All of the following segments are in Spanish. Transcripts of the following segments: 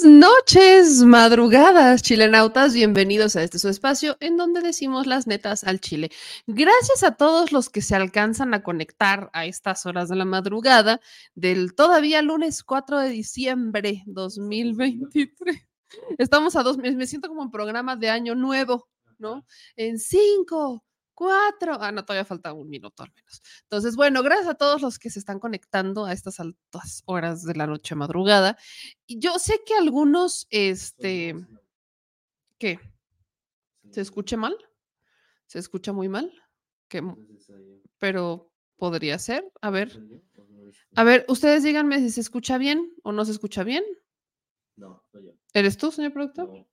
noches, madrugadas, chilenautas. Bienvenidos a este su espacio en donde decimos las netas al chile. Gracias a todos los que se alcanzan a conectar a estas horas de la madrugada del todavía lunes 4 de diciembre 2023. Estamos a dos, me siento como un programa de año nuevo, ¿no? En cinco, cuatro. Ah, no, todavía falta un minuto al menos. Entonces, bueno, gracias a todos los que se están conectando a estas altas horas de la noche madrugada. Y yo sé que algunos, este, ¿qué? ¿Se escucha mal? ¿Se escucha muy mal? ¿Qué? Pero podría ser. A ver. A ver, ustedes díganme si se escucha bien o no se escucha bien. No, soy yo. ¿Eres tú, señor productor?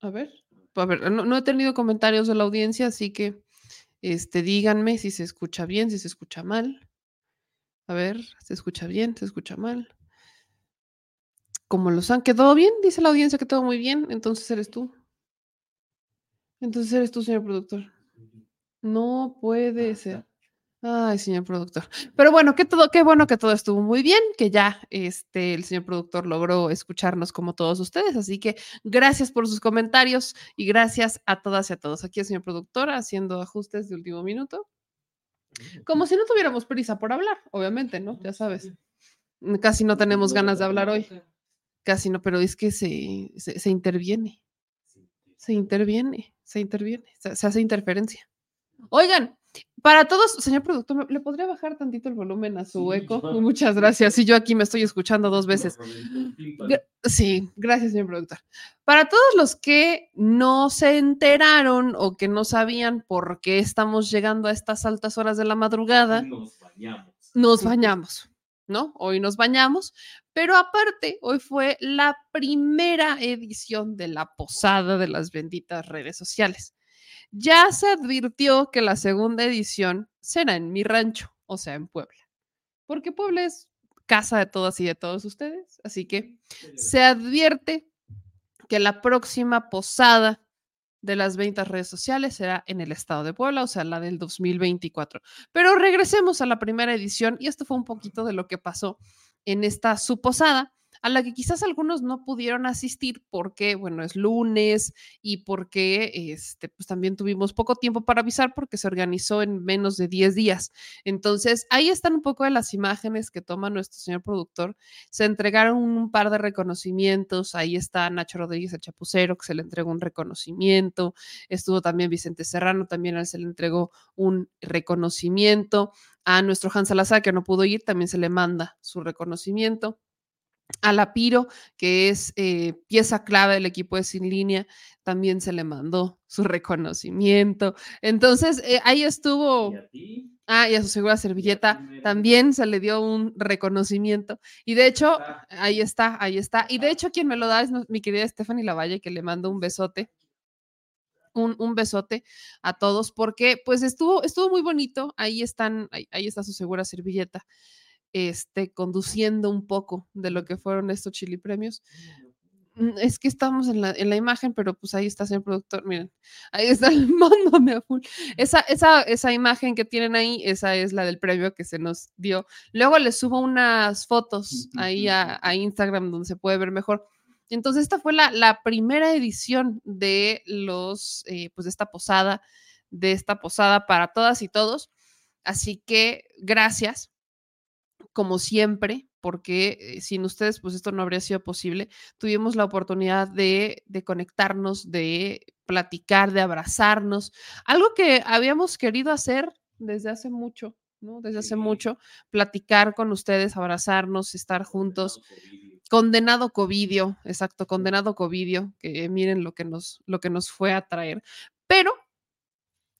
A ver. A ver, no, he tenido comentarios de la audiencia, así que este, díganme si se escucha bien, si se escucha mal. A ver, ¿se escucha bien? ¿Se escucha mal? Como los han quedado bien, dice la audiencia que todo muy bien, entonces eres tú. Entonces eres tú, señor productor. No puede ser. Ay, señor productor. Pero bueno, que todo, qué bueno que todo estuvo muy bien, que ya este, el señor productor logró escucharnos como todos ustedes. Así que gracias por sus comentarios y gracias a todas y a todos. Aquí el señor productor haciendo ajustes de último minuto. Como si no tuviéramos prisa por hablar, obviamente, ¿no? Ya sabes. Casi no tenemos ganas de hablar hoy. Casi no, pero es que se, se, interviene. Se interviene, se interviene, se hace interferencia. Oigan, para todos, señor productor, ¿le podría bajar tantito el volumen a su eco? Muchas gracias. Y yo aquí me estoy escuchando dos veces. Sí, gracias, señor productor. Para todos los que no se enteraron o que no sabían por qué estamos llegando a estas altas horas de la madrugada, nos bañamos. Nos bañamos, ¿no? Hoy nos bañamos, pero aparte, hoy fue la primera edición de la posada de las benditas redes sociales. Ya se advirtió que la segunda edición será en mi rancho, o sea, en Puebla, porque Puebla es casa de todas y de todos ustedes, así que se advierte que la próxima posada de las 20 redes sociales será en el estado de Puebla, o sea, la del 2024. Pero regresemos a la primera edición y esto fue un poquito de lo que pasó en esta suposada a la que quizás algunos no pudieron asistir porque, bueno, es lunes y porque este, pues también tuvimos poco tiempo para avisar porque se organizó en menos de 10 días. Entonces, ahí están un poco de las imágenes que toma nuestro señor productor. Se entregaron un par de reconocimientos. Ahí está Nacho Rodríguez, el chapucero, que se le entregó un reconocimiento. Estuvo también Vicente Serrano, también él se le entregó un reconocimiento. A nuestro Hans Salazar, que no pudo ir, también se le manda su reconocimiento a la Piro, que es eh, pieza clave del equipo de Sin Línea, también se le mandó su reconocimiento. Entonces, eh, ahí estuvo. Ah, y a su segura servilleta también se le dio un reconocimiento. Y de hecho, ahí está, ahí está. Y de hecho, quien me lo da es mi querida Stephanie Lavalle, que le mando un besote. Un, un, besote a todos porque pues estuvo, estuvo muy bonito. Ahí están, ahí está su segura servilleta este, conduciendo un poco de lo que fueron estos chili premios. Mm, es que estamos en la, en la imagen, pero pues ahí está, el productor. Miren, ahí está el mando a full. Esa, esa, esa imagen que tienen ahí, esa es la del premio que se nos dio. Luego les subo unas fotos ahí a, a Instagram donde se puede ver mejor. Entonces, esta fue la, la primera edición de los, eh, pues de esta posada, de esta posada para todas y todos. Así que gracias como siempre, porque eh, sin ustedes, pues esto no habría sido posible. Tuvimos la oportunidad de, conectarnos, de platicar, de abrazarnos, algo que habíamos querido hacer desde hace mucho, ¿no? Desde hace mucho, platicar con ustedes, abrazarnos, estar juntos. Condenado Covidio, exacto, condenado Covidio, que miren lo que nos, lo que nos fue a traer. Pero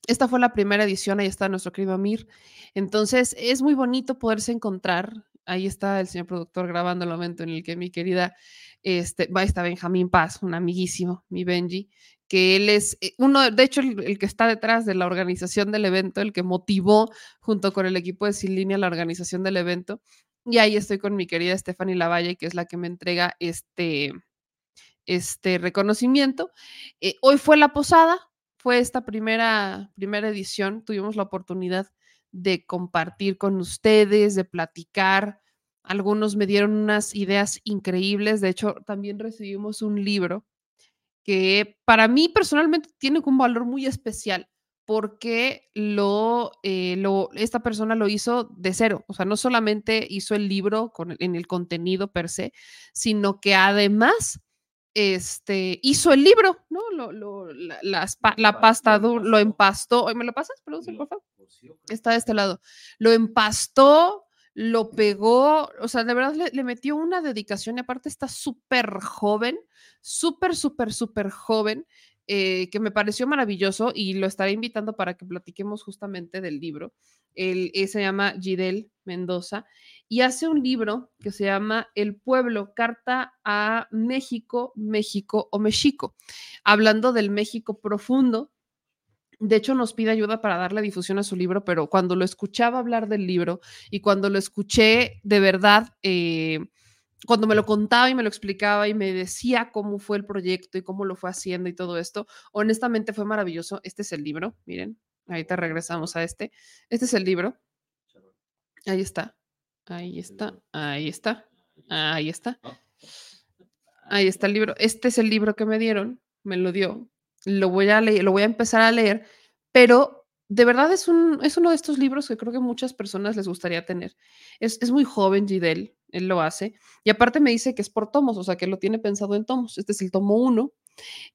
esta fue la primera edición, ahí está nuestro querido Amir. Entonces, es muy bonito poderse encontrar. Ahí está el señor productor grabando el momento en el que mi querida, este, va está Benjamín Paz, un amiguísimo, mi Benji, que él es eh, uno, de hecho, el, que está detrás de la organización del evento, el que motivó junto con el equipo de Sin Línea la organización del evento. Y ahí estoy con mi querida Stephanie Lavalle, que es la que me entrega este, este reconocimiento. Eh, hoy fue la posada, fue esta primera, primera edición, tuvimos la oportunidad de compartir con ustedes, de platicar, algunos me dieron unas ideas increíbles. De hecho, también recibimos un libro que para mí personalmente tiene un valor muy especial porque lo, eh, lo, esta persona lo hizo de cero. O sea, no solamente hizo el libro con, en el contenido per se, sino que además este, hizo el libro, ¿no? Lo, lo, la, la, la, pasta lo empastó. ¿Me lo pasas, por favor? Está de este lado. Lo empastó, lo pegó, o sea, de verdad le, le metió una dedicación y aparte está súper joven, súper, súper, súper joven. Eh, que me pareció maravilloso y lo estaré invitando para que platiquemos justamente del libro. Él, él, se llama Gidel Mendoza y hace un libro que se llama El pueblo, carta a México, México o México, hablando del México profundo. De hecho, nos pide ayuda para darle difusión a su libro, pero cuando lo escuchaba hablar del libro y cuando lo escuché de verdad, eh, cuando me lo contaba y me lo explicaba y me decía cómo fue el proyecto y cómo lo fue haciendo y todo esto, honestamente fue maravilloso. Este es el libro, miren, ahorita regresamos a este. Este es el libro. Ahí está, ahí está, ahí está, ahí está. Ahí está el libro. Este es el libro que me dieron, me lo dio. Lo voy a leer, lo voy a empezar a leer, pero de verdad es, un, es uno de estos libros que creo que muchas personas les gustaría tener. Es, es muy joven Gidel, él lo hace. Y aparte me dice que es por tomos, o sea, que lo tiene pensado en tomos. Este es el tomo uno.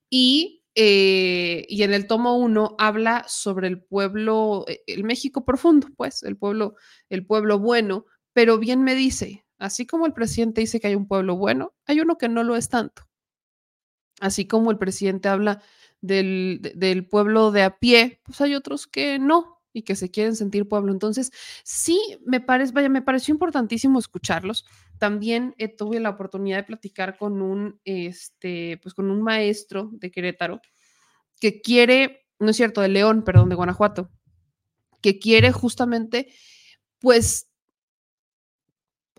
Y, eh, y en el tomo uno habla sobre el pueblo, eh, el México profundo, pues, el pueblo, el pueblo bueno, pero bien me dice, así como el presidente dice que hay un pueblo bueno, hay uno que no lo es tanto. Así como el presidente habla del, del pueblo de a pie, pues hay otros que no, y que se quieren sentir pueblo. Entonces, sí, me parece, vaya, me pareció importantísimo escucharlos. También eh, tuve la oportunidad de platicar con un, este, pues con un maestro de Querétaro que quiere, no es cierto, de León, perdón, de Guanajuato, que quiere justamente, pues,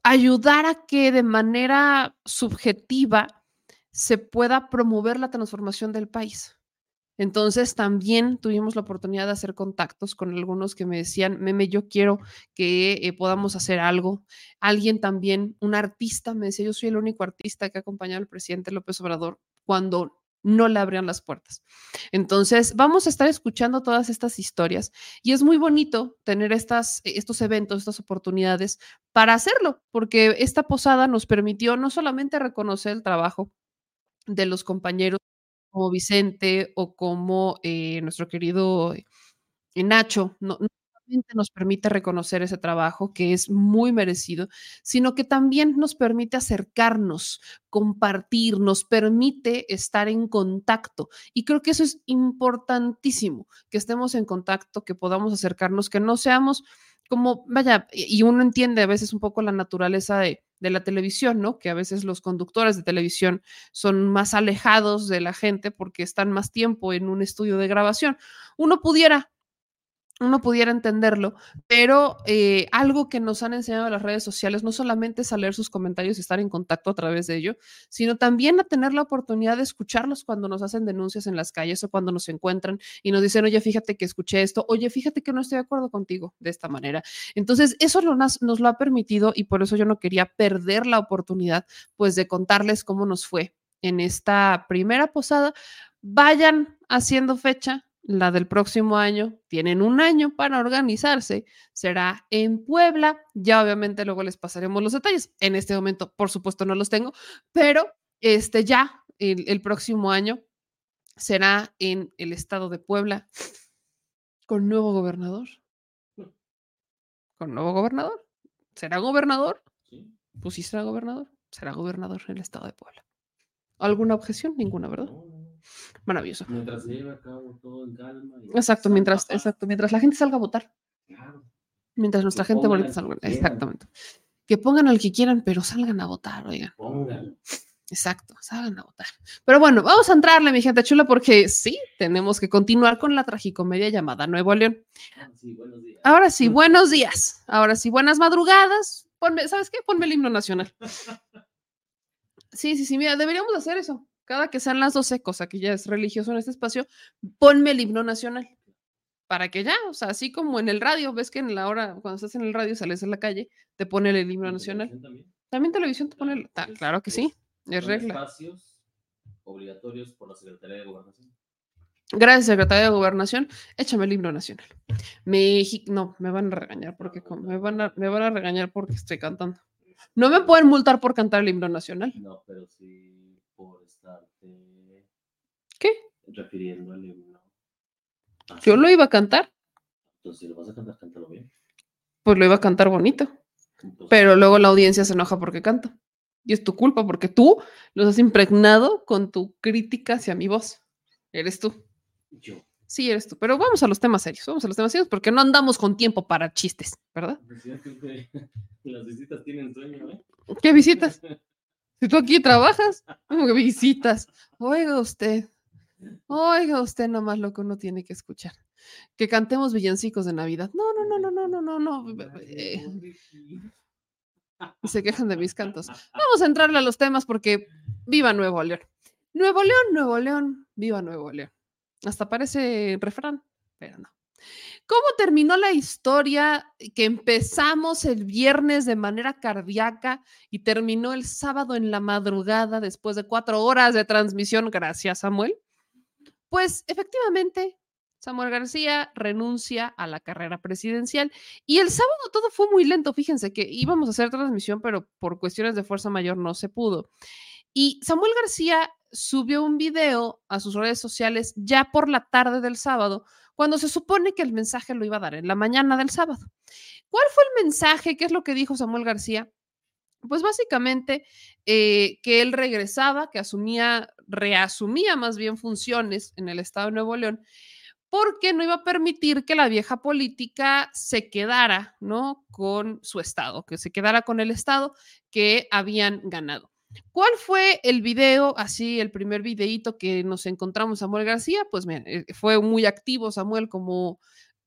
ayudar a que de manera subjetiva se pueda promover la transformación del país. Entonces también tuvimos la oportunidad de hacer contactos con algunos que me decían, meme, yo quiero que eh, podamos hacer algo. Alguien también, un artista, me decía, yo soy el único artista que ha acompañado al presidente López Obrador cuando no le abrían las puertas. Entonces, vamos a estar escuchando todas estas historias y es muy bonito tener estas, estos eventos, estas oportunidades para hacerlo, porque esta posada nos permitió no solamente reconocer el trabajo de los compañeros como Vicente o como eh, nuestro querido eh, Nacho, no, no solamente nos permite reconocer ese trabajo que es muy merecido, sino que también nos permite acercarnos, compartir, nos permite estar en contacto. Y creo que eso es importantísimo, que estemos en contacto, que podamos acercarnos, que no seamos como, vaya, y uno entiende a veces un poco la naturaleza de, de, la televisión, ¿no? Que a veces los conductores de televisión son más alejados de la gente porque están más tiempo en un estudio de grabación. Uno pudiera uno pudiera entenderlo, pero eh, algo que nos han enseñado las redes sociales no solamente es leer sus comentarios y estar en contacto a través de ello, sino también a tener la oportunidad de escucharlos cuando nos hacen denuncias en las calles o cuando nos encuentran y nos dicen, oye, fíjate que escuché esto, oye, fíjate que no estoy de acuerdo contigo de esta manera. Entonces, eso nos, nos lo ha permitido y por eso yo no quería perder la oportunidad, pues, de contarles cómo nos fue en esta primera posada. Vayan haciendo fecha, la del próximo año, tienen un año para organizarse, será en Puebla, ya obviamente luego les pasaremos los detalles, en este momento por supuesto no los tengo, pero este ya el, el próximo año será en el estado de Puebla con nuevo gobernador. Con nuevo gobernador. ¿Será gobernador? Sí. Pues sí será gobernador. Será gobernador en el estado de Puebla. ¿Alguna objeción? Ninguna, ¿verdad? Maravilloso. Mientras se lleve a cabo todo en calma. y- Exacto, mientras, Papá, exacto, mientras la gente salga a votar. claro. Mientras nuestra gente bonita al salga. Exactamente. Que pongan al que quieran, pero salgan a votar, oigan. Exacto, salgan a votar. Pero bueno, vamos a entrarle, mi gente chula, porque sí, tenemos que continuar con la tragicomedia llamada Nuevo León. Ah, sí, buenos días. Ahora sí, buenos días. Ahora sí, buenas madrugadas. Ponme, ¿sabes qué? Ponme el himno nacional. Sí, sí, sí, mira, deberíamos hacer eso. Cada que sean las 12, cosa que ya es religioso en este espacio, ponme el himno nacional. para que ya, o sea, así como en el radio, ves que en la hora, cuando estás en el radio, sales a la calle, te pone el himno ¿En nacional. también? También televisión te pone, el- ta- claro que sí, es regla. espacios obligatorios por la Secretaría de Gobernación. Gracias, secretaria de Gobernación. Échame el himno nacional. México, no, me van a regañar porque me van a, me van a regañar porque estoy cantando. No me pueden multar por cantar el himno nacional. No, pero sí estarte ¿Qué? refiriendo al himno. Yo lo iba a cantar, Entonces, si lo vas a cantar, cántalo bien. pues lo iba a cantar bonito, Entonces, pero luego la audiencia se enoja porque canto. Y es tu culpa porque tú los has impregnado con tu crítica hacia mi voz. Eres tú. Yo. Sí, eres tú. Pero vamos a los temas serios. Vamos a los temas serios porque no andamos con tiempo para chistes, ¿verdad? Que las visitas tienen sueño, ¿eh? ¿Qué visitas? Si tú aquí trabajas, ¿cómo que visitas. Oiga usted, oiga usted nomás lo que uno tiene que escuchar. Que cantemos villancicos de Navidad. No, no, no, no, no, no, no, no. se quejan de mis cantos. Vamos a entrarle a los temas porque viva Nuevo León. Nuevo León, Nuevo León, viva Nuevo León. Hasta parece refrán, pero no. ¿Cómo terminó la historia que empezamos el viernes de manera cardíaca y terminó el sábado en la madrugada después de cuatro horas de transmisión? Gracias, Samuel. Pues efectivamente, Samuel García renuncia a la carrera presidencial y el sábado todo fue muy lento. Fíjense que íbamos a hacer transmisión, pero por cuestiones de fuerza mayor no se pudo. Y Samuel García subió un video a sus redes sociales ya por la tarde del sábado, cuando se supone que el mensaje lo iba a dar en la mañana del sábado. ¿Cuál fue el mensaje? ¿Qué es lo que dijo Samuel García? Pues básicamente eh, que él regresaba, que asumía, reasumía más bien funciones en el Estado de Nuevo León, porque no iba a permitir que la vieja política se quedara, ¿no? Con su Estado, que se quedara con el Estado que habían ganado. ¿Cuál fue el video, así el primer videíto que nos encontramos Samuel García? Pues miren, eh, fue muy activo Samuel como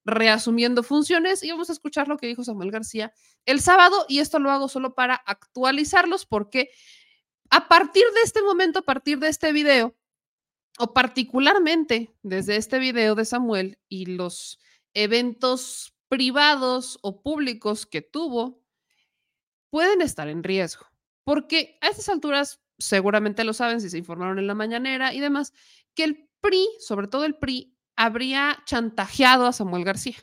reasumiendo funciones y vamos a escuchar lo que dijo Samuel García el sábado y esto lo hago solo para actualizarlos porque a partir de este momento, a partir de este video, o particularmente desde este video de Samuel y los eventos privados o públicos que tuvo, pueden estar en riesgo. Porque a estas alturas, seguramente lo saben si se informaron en la mañanera y demás, que el PRI, sobre todo el PRI, habría chantajeado a Samuel García.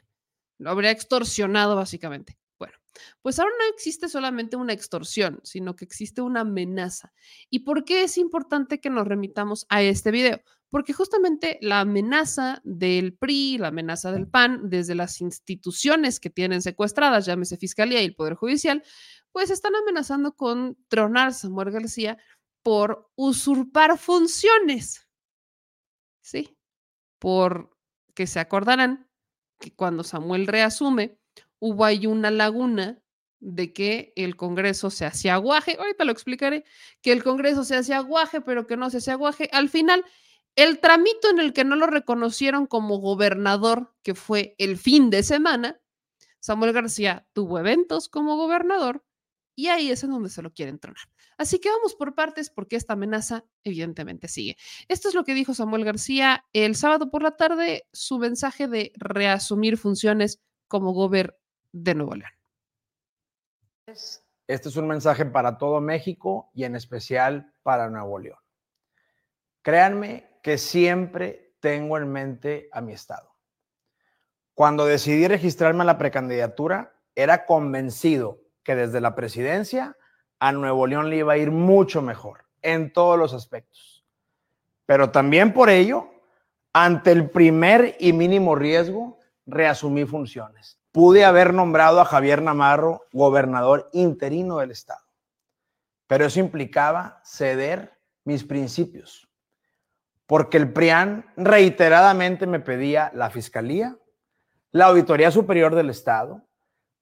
Lo habría extorsionado básicamente. Bueno, pues ahora no existe solamente una extorsión, sino que existe una amenaza. ¿Y por qué es importante que nos remitamos a este video? Porque justamente la amenaza del PRI, la amenaza del PAN, desde las instituciones que tienen secuestradas, llámese Fiscalía y el Poder Judicial, pues están amenazando con tronar a Samuel García por usurpar funciones. Sí, por que se acordarán que cuando Samuel reasume, hubo ahí una laguna de que el Congreso se hacía aguaje, ahorita lo explicaré, que el Congreso se hacía aguaje, pero que no se hacía aguaje. Al final, el tramito en el que no lo reconocieron como gobernador, que fue el fin de semana, Samuel García tuvo eventos como gobernador y ahí es en donde se lo quieren tronar. Así que vamos por partes porque esta amenaza evidentemente sigue. Esto es lo que dijo Samuel García el sábado por la tarde, su mensaje de reasumir funciones como gobernador de Nuevo León. Este es un mensaje para todo México y en especial para Nuevo León. Créanme que siempre tengo en mente a mi estado. Cuando decidí registrarme a la precandidatura, era convencido que desde la presidencia a Nuevo León le iba a ir mucho mejor en todos los aspectos. Pero también por ello, ante el primer y mínimo riesgo, reasumí funciones. Pude haber nombrado a Javier Namarro gobernador interino del estado, pero eso implicaba ceder mis principios, porque el PRIAN reiteradamente me pedía la fiscalía, la Auditoría Superior del Estado,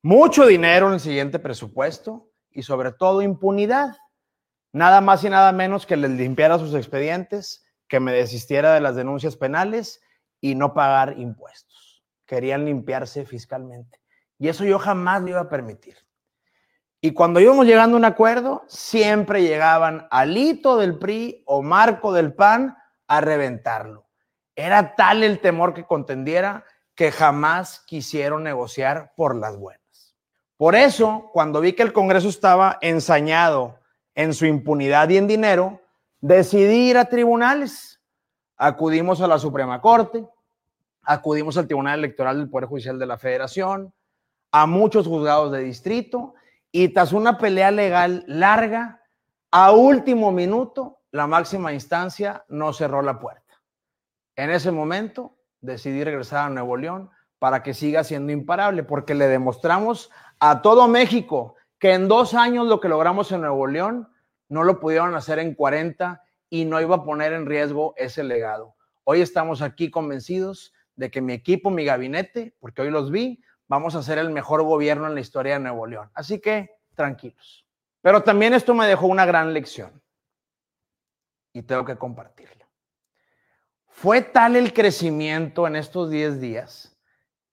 mucho dinero en el siguiente presupuesto y sobre todo impunidad. Nada más y nada menos que les limpiara sus expedientes, que me desistiera de las denuncias penales y no pagar impuestos. Querían limpiarse fiscalmente. Y eso yo jamás lo iba a permitir. Y cuando íbamos llegando a un acuerdo, siempre llegaban Alito del PRI o Marco del PAN a reventarlo. Era tal el temor que contendiera que jamás quisieron negociar por las buenas. Por eso, cuando vi que el Congreso estaba ensañado en su impunidad y en dinero, decidí ir a tribunales. Acudimos a la Suprema Corte, acudimos al Tribunal Electoral del Poder Judicial de la Federación, a muchos juzgados de distrito y tras una pelea legal larga, a último minuto, la máxima instancia no cerró la puerta. En ese momento decidí regresar a Nuevo León para que siga siendo imparable, porque le demostramos a todo México que en dos años lo que logramos en Nuevo León no lo pudieron hacer en 40 y no iba a poner en riesgo ese legado. Hoy estamos aquí convencidos de que mi equipo, mi gabinete, porque hoy los vi, vamos a ser el mejor gobierno en la historia de Nuevo León. Así que tranquilos. Pero también esto me dejó una gran lección y tengo que compartirla. Fue tal el crecimiento en estos 10 días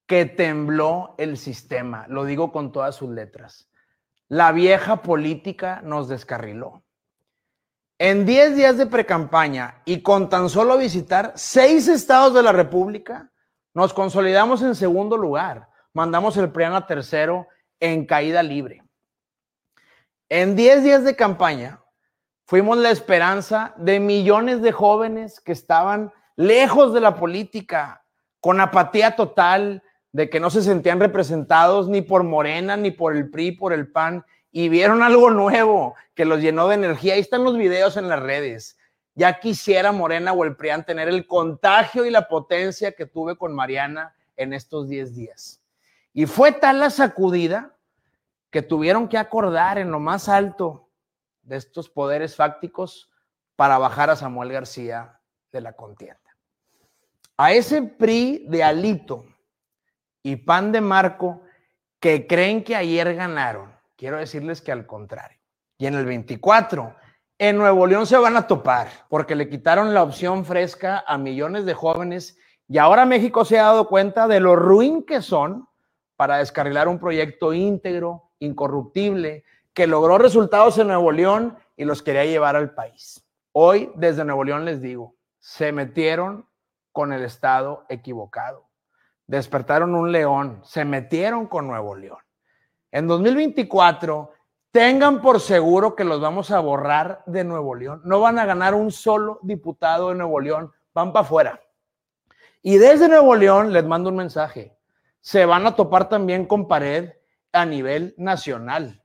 que tembló el sistema, lo digo con todas sus letras. La vieja política nos descarriló. En 10 días de precampaña y con tan solo visitar seis estados de la República, nos consolidamos en segundo lugar. Mandamos el PRIAN a tercero en caída libre. En 10 días de campaña, fuimos la esperanza de millones de jóvenes que estaban lejos de la política, con apatía total, de que no se sentían representados ni por Morena, ni por el PRI, por el PAN, y vieron algo nuevo que los llenó de energía. Ahí están los videos en las redes. Ya quisiera Morena o el PRIAN tener el contagio y la potencia que tuve con Mariana en estos 10 días. Y fue tal la sacudida que tuvieron que acordar en lo más alto de estos poderes fácticos para bajar a Samuel García de la contienda. A ese PRI de Alito y PAN de Marco que creen que ayer ganaron, quiero decirles que al contrario. Y en el 24, en Nuevo León se van a topar porque le quitaron la opción fresca a millones de jóvenes y ahora México se ha dado cuenta de lo ruin que son para descarrilar un proyecto íntegro, incorruptible, que logró resultados en Nuevo León y los quería llevar al país. Hoy desde Nuevo León les digo, se metieron con el Estado equivocado. Despertaron un león, se metieron con Nuevo León. En 2024 Tengan por seguro que los vamos a borrar de Nuevo León. No van a ganar un solo diputado de Nuevo León. Van para afuera. Y desde Nuevo León les mando un mensaje. Se van a topar también con pared a nivel nacional.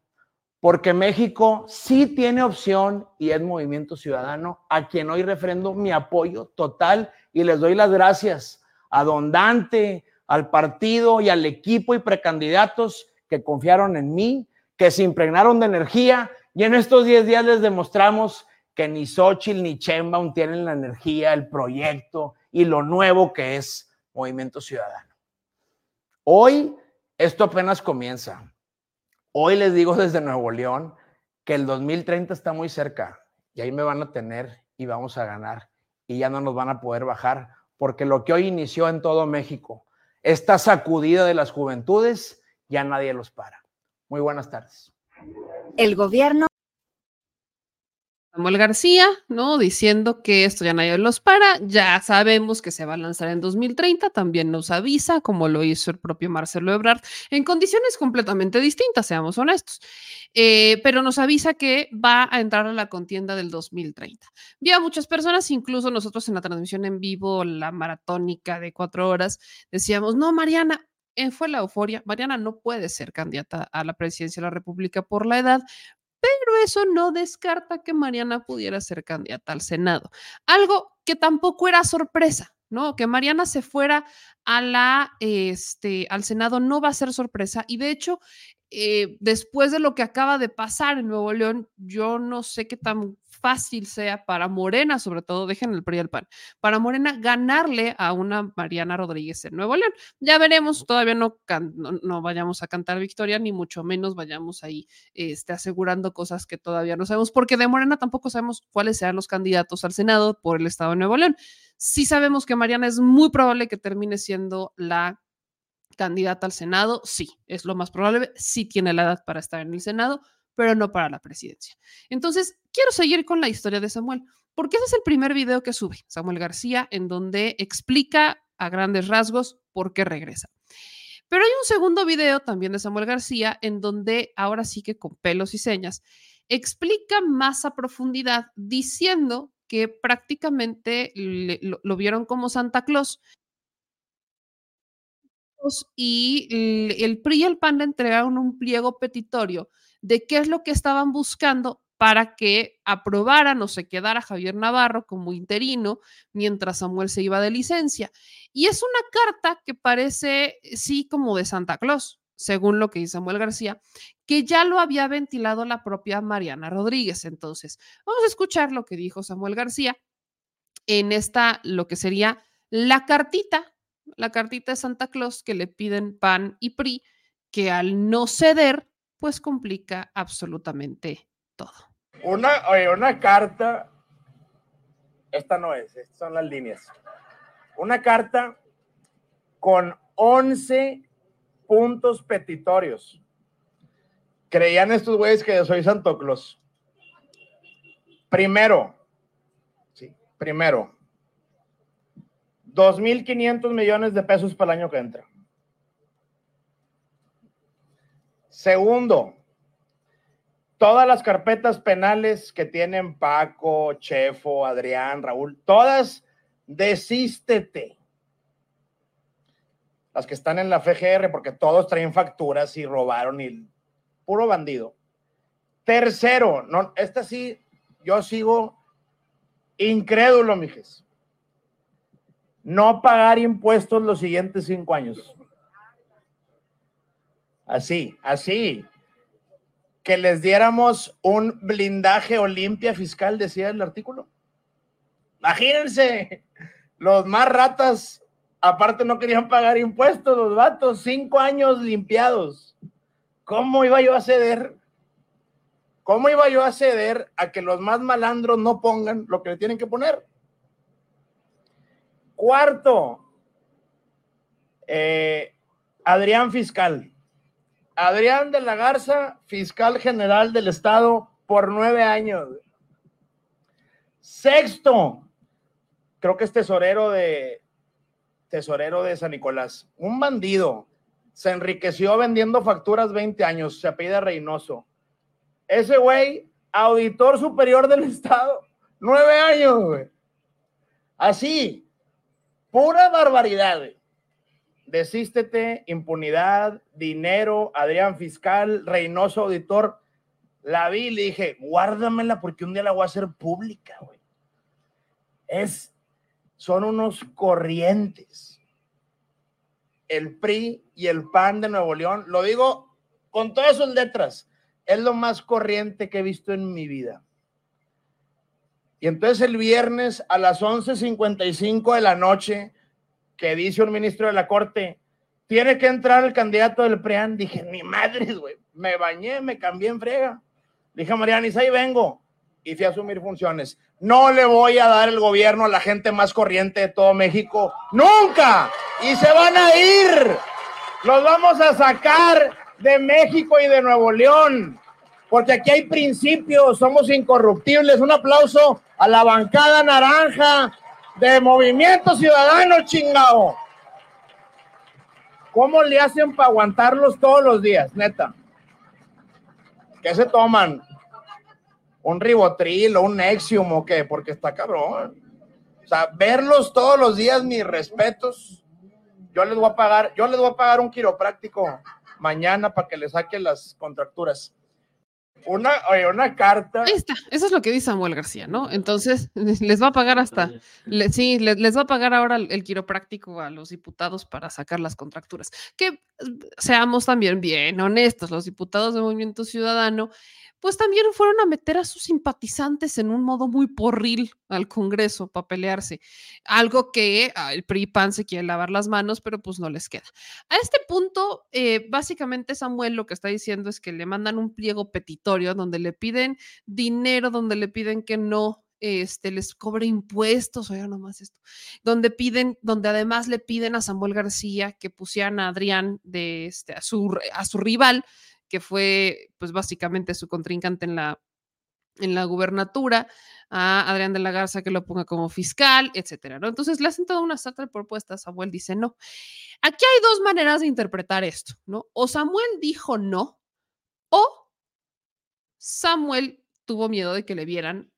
Porque México sí tiene opción y es Movimiento Ciudadano, a quien hoy refrendo mi apoyo total y les doy las gracias a Don Dante, al partido y al equipo y precandidatos que confiaron en mí que se impregnaron de energía y en estos 10 días les demostramos que ni Xochitl ni Chembaum tienen la energía, el proyecto y lo nuevo que es Movimiento Ciudadano. Hoy esto apenas comienza. Hoy les digo desde Nuevo León que el 2030 está muy cerca y ahí me van a tener y vamos a ganar y ya no nos van a poder bajar porque lo que hoy inició en todo México, esta sacudida de las juventudes, ya nadie los para. Muy buenas tardes. El gobierno. Samuel García, ¿no? Diciendo que esto ya nadie los para, ya sabemos que se va a lanzar en 2030, también nos avisa, como lo hizo el propio Marcelo Ebrard, en condiciones completamente distintas, seamos honestos, eh, pero nos avisa que va a entrar a la contienda del 2030. Vi a muchas personas, incluso nosotros en la transmisión en vivo, la maratónica de cuatro horas, decíamos, no, Mariana, eh, fue la euforia. Mariana no puede ser candidata a la presidencia de la República por la edad, pero eso no descarta que Mariana pudiera ser candidata al Senado. Algo que tampoco era sorpresa, ¿no? Que Mariana se fuera a la, este, al Senado no va a ser sorpresa. Y de hecho, eh, después de lo que acaba de pasar en Nuevo León, yo no sé qué tan fácil sea para Morena, sobre todo, dejen el PRI al PAN, para Morena ganarle a una Mariana Rodríguez en Nuevo León. Ya veremos, todavía no, no, vayamos a cantar victoria, ni mucho menos vayamos ahí este, asegurando cosas que todavía no sabemos, porque de Morena tampoco sabemos cuáles sean los candidatos al Senado por el Estado de Nuevo León. Sí sabemos que Mariana es muy probable que termine siendo la candidata al Senado, sí, es lo más probable, sí tiene la edad para estar en el Senado, pero no para la presidencia. Entonces, quiero seguir con la historia de Samuel, porque ese es el primer video que sube Samuel García, en donde explica a grandes rasgos por qué regresa. Pero hay un segundo video también de Samuel García en donde ahora sí que con pelos y señas explica más a profundidad diciendo que prácticamente lo, lo vieron como Santa Claus y el PRI y el PAN le entregaron un pliego petitorio de qué es lo que estaban buscando para que aprobaran o se quedara Javier Navarro como interino mientras Samuel se iba de licencia. Y es una carta que parece, sí, como de Santa Claus, según lo que dice Samuel García, que ya lo había ventilado la propia Mariana Rodríguez. Entonces, vamos a escuchar lo que dijo Samuel García en esta, lo que sería la cartita, la cartita de Santa Claus que le piden PAN y PRI, que al no ceder, pues complica absolutamente todo. Una, oye, una carta, esta no es, son las líneas. Una carta con 11 puntos petitorios. Creían estos güeyes que yo soy Santo Claus. Primero, sí, primero, 2.500 millones de pesos para el año que entra. Segundo, todas las carpetas penales que tienen Paco, Chefo, Adrián, Raúl, todas desístete. Las que están en la FGR, porque todos traen facturas y robaron y puro bandido. Tercero, no, esta sí, yo sigo incrédulo, mijes. No pagar impuestos los siguientes cinco años. Así, así que les diéramos un blindaje o limpia fiscal, decía el artículo. Imagínense, los más ratas, aparte no querían pagar impuestos, los vatos, cinco años limpiados. ¿Cómo iba yo a ceder? ¿Cómo iba yo a ceder a que los más malandros no pongan lo que le tienen que poner? Cuarto, eh, Adrián Fiscal. Adrián de la Garza, fiscal general del Estado por nueve años. Sexto, creo que es tesorero de tesorero de San Nicolás, un bandido. Se enriqueció vendiendo facturas 20 años, se apellida Reynoso. Ese güey, auditor superior del Estado, nueve años. Así, pura barbaridad. Güey. Desístete, impunidad, dinero, Adrián Fiscal, Reynoso Auditor. La vi y le dije, guárdamela porque un día la voy a hacer pública, güey. Es, son unos corrientes. El PRI y el PAN de Nuevo León, lo digo con todas sus letras, es lo más corriente que he visto en mi vida. Y entonces el viernes a las 11.55 de la noche, que dice un ministro de la Corte, tiene que entrar el candidato del PRIAN. Dije, mi madre, güey, me bañé, me cambié en frega. Dije Marianis, ahí vengo. Y fui a asumir funciones. No le voy a dar el gobierno a la gente más corriente de todo México. Nunca. Y se van a ir. Los vamos a sacar de México y de Nuevo León. Porque aquí hay principios, somos incorruptibles. Un aplauso a la bancada naranja de Movimiento Ciudadano, chingado. ¿Cómo le hacen para aguantarlos todos los días, neta? ¿Qué se toman? ¿Un ribotril o un Nexium o qué? Porque está cabrón. O sea, verlos todos los días, mis respetos. Yo les voy a pagar, yo les voy a pagar un quiropráctico mañana para que le saquen las contracturas. Una, oye, una carta. Ahí está, eso es lo que dice Samuel García, ¿no? Entonces, les va a pagar hasta, le, sí, les, les, va a pagar ahora el, el, quiropráctico a los diputados para sacar las contracturas. Que seamos también bien honestos, los diputados de Movimiento Ciudadano pues también fueron a meter a sus simpatizantes en un modo muy porril al Congreso para pelearse. Algo que ah, el PRI PAN se quiere lavar las manos, pero pues no les queda. A este punto, eh, básicamente Samuel lo que está diciendo es que le mandan un pliego petitorio donde le piden dinero, donde le piden que no este, les cobre impuestos, oiga nomás esto, donde piden, donde además le piden a Samuel García que pusieran a Adrián de este, a su, a su rival que fue pues básicamente su contrincante en la, en la gubernatura a Adrián de la Garza que lo ponga como fiscal, etcétera. Entonces le hacen toda una serie de propuestas, Samuel dice no. Aquí hay dos maneras de interpretar esto, ¿no? O Samuel dijo no, o Samuel tuvo miedo de que le vieran,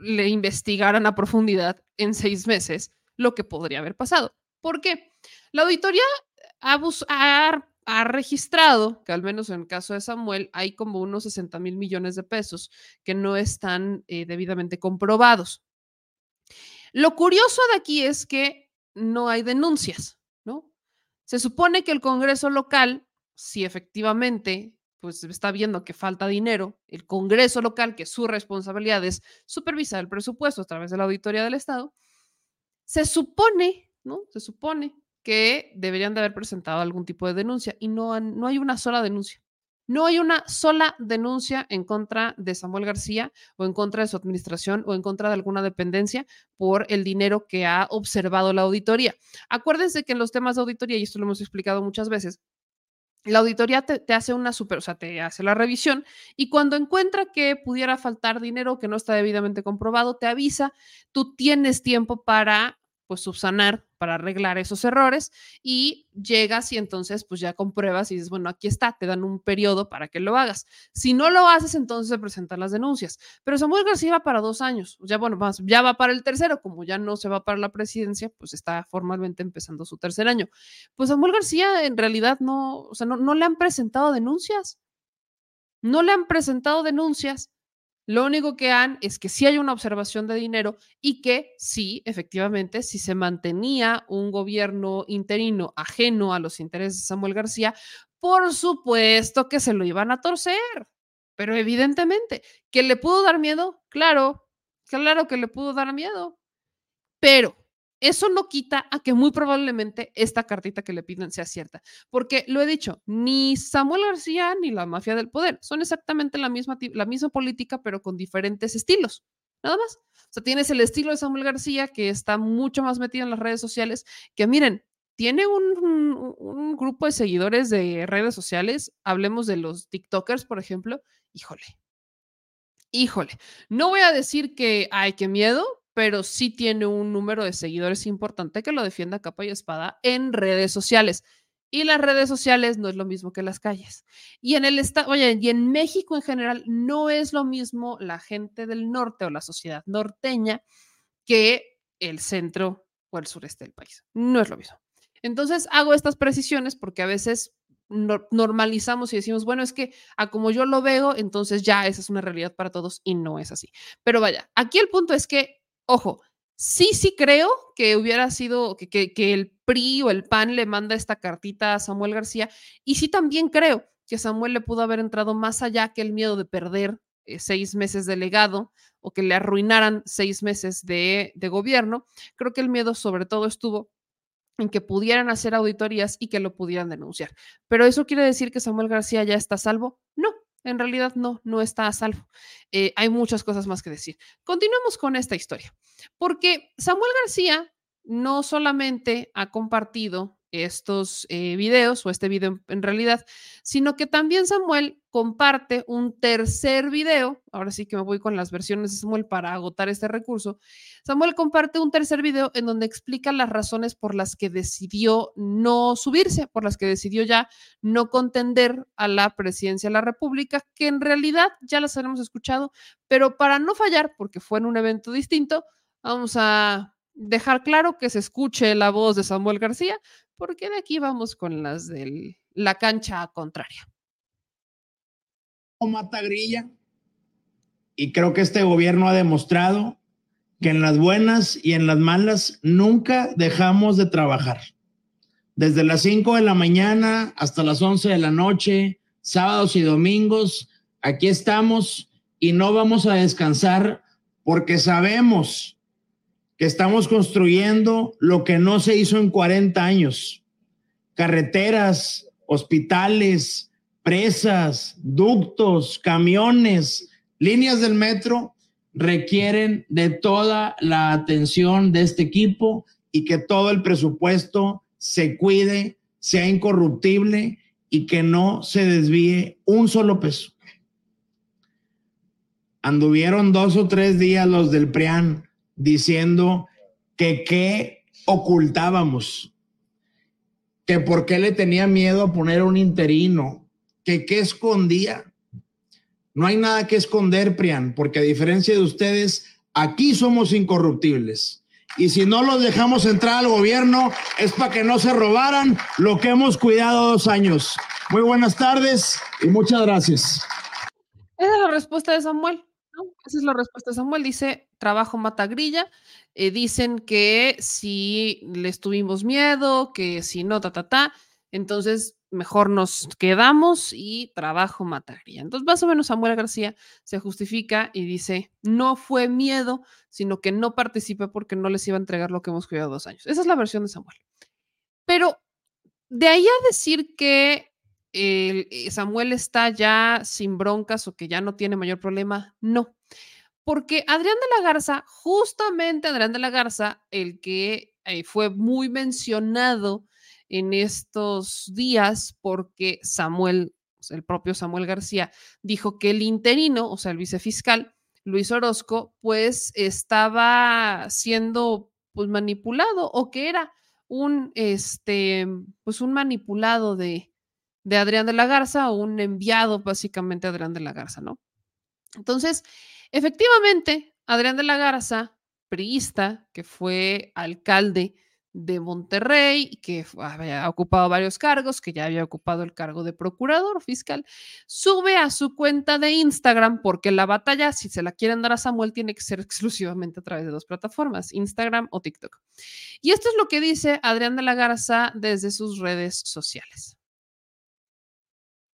le investigaran a profundidad en seis meses lo que podría haber pasado. ¿Por qué? La auditoría ha, registrado que al menos en el caso de Samuel hay como unos 60 mil millones de pesos que no están eh, debidamente comprobados. Lo curioso de aquí es que no hay denuncias, ¿no? Se supone que el Congreso local, si efectivamente pues está viendo que falta dinero, el Congreso local, que su responsabilidad es supervisar el presupuesto a través de la auditoría del Estado, se supone, ¿no? Se supone que deberían de haber presentado algún tipo de denuncia y no, no hay una sola denuncia. No hay una sola denuncia en contra de Samuel García o en contra de su administración o en contra de alguna dependencia por el dinero que ha observado la auditoría. Acuérdense que en los temas de auditoría, y esto lo hemos explicado muchas veces, la auditoría te, hace una super, o sea, te hace la revisión y cuando encuentra que pudiera faltar dinero que no está debidamente comprobado, te avisa, tú tienes tiempo para pues subsanar para arreglar esos errores y llegas y entonces pues ya compruebas y dices, bueno, aquí está, te dan un periodo para que lo hagas. Si no lo haces, entonces se presentan las denuncias. Pero Samuel García va para dos años, ya bueno, ya va para el tercero, como ya no se va para la presidencia, pues está formalmente empezando su tercer año. Pues Samuel García en realidad no, o sea, no, no le han presentado denuncias. No le han presentado denuncias lo único que han es que sí hay una observación de dinero y que sí, efectivamente, si se mantenía un gobierno interino ajeno a los intereses de Samuel García, por supuesto que se lo iban a torcer. Pero evidentemente, ¿que le pudo dar miedo? Claro, claro que le pudo dar miedo. Pero eso no quita a que muy probablemente esta cartita que le piden sea cierta, porque lo he dicho, ni Samuel García ni la mafia del poder son exactamente la misma, la misma política, pero con diferentes estilos, nada más. O sea, tienes el estilo de Samuel García, que está mucho más metido en las redes sociales, que miren, tiene un, un grupo de seguidores de redes sociales, hablemos de los TikTokers, por ejemplo, híjole, híjole, no voy a decir que, ay, qué miedo, pero sí tiene un número de seguidores importante que lo defienda capa y espada en redes sociales. Y las redes sociales no es lo mismo que las calles. Y en el estado, y en México en general no es lo mismo la gente del norte o la sociedad norteña que el centro o el sureste del país. No es lo mismo. Entonces hago estas precisiones porque a veces normalizamos y decimos, bueno, es que a como yo lo veo, entonces ya esa es una realidad para todos y no es así. Pero vaya, aquí el punto es que ojo, sí, sí creo que hubiera sido que, el PRI o el PAN le manda esta cartita a Samuel García y sí también creo que Samuel le pudo haber entrado más allá que el miedo de perder eh, seis meses de legado o que le arruinaran seis meses de, de gobierno. Creo que el miedo sobre todo estuvo en que pudieran hacer auditorías y que lo pudieran denunciar. Pero eso quiere decir que Samuel García ya está salvo? No, en realidad no, no está a salvo. Eh, hay muchas cosas más que decir. Continuamos con esta historia, porque Samuel García no solamente ha compartido estos eh, videos o este video en realidad, sino que también Samuel comparte un tercer video, ahora sí que me voy con las versiones de Samuel para agotar este recurso, Samuel comparte un tercer video en donde explica las razones por las que decidió no subirse, por las que decidió ya no contender a la presidencia de la República, que en realidad ya las habíamos escuchado, pero para no fallar, porque fue en un evento distinto, vamos a dejar claro que se escuche la voz de Samuel García, porque de aquí vamos con las de la cancha contraria. Mata grilla. Y creo que este gobierno ha demostrado que en las buenas y en las malas nunca dejamos de trabajar. Desde las 5 de la mañana hasta las 11 de la noche, sábados y domingos, aquí estamos y no vamos a descansar porque sabemos que estamos construyendo lo que no se hizo en 40 años. Carreteras, hospitales, presas, ductos, camiones, líneas del metro requieren de toda la atención de este equipo y que todo el presupuesto se cuide, sea incorruptible y que no se desvíe un solo peso. anduvieron dos o tres días los del PRIAN diciendo que qué ocultábamos, que por qué le tenía miedo a poner un interino, que qué escondía. No hay nada que esconder, Prian, porque a diferencia de ustedes, aquí somos incorruptibles. Y si no los dejamos entrar al gobierno, es para que no se robaran lo que hemos cuidado dos años. Muy buenas tardes y muchas gracias. Esa es la respuesta de Samuel. Esa es la respuesta de Samuel. Dice, trabajo mata grilla. Eh, dicen que si les tuvimos miedo, que si no, ta, ta, ta. Entonces, mejor nos quedamos y trabajo mataría. Entonces, más o menos Samuel García se justifica y dice, no fue miedo, sino que no participé porque no les iba a entregar lo que hemos cuidado dos años. Esa es la versión de Samuel. Pero de ahí a decir que eh, Samuel está ya sin broncas o que ya no tiene mayor problema, no. Porque Adrián de la Garza, justamente Adrián de la Garza, el que eh, fue muy mencionado en estos días porque Samuel, el propio Samuel García, dijo que el interino, o sea, el vicefiscal, Luis Orozco, pues estaba siendo pues manipulado o que era un, este, pues un manipulado de, de Adrián de la Garza o un enviado básicamente a Adrián de la Garza, ¿no? Entonces, efectivamente, Adrián de la Garza, priista, que fue alcalde de Monterrey, que había ocupado varios cargos, que ya había ocupado el cargo de procurador fiscal, sube a su cuenta de Instagram, porque la batalla, si se la quieren dar a Samuel, tiene que ser exclusivamente a través de dos plataformas, Instagram o TikTok. Y esto es lo que dice Adrián de la Garza desde sus redes sociales.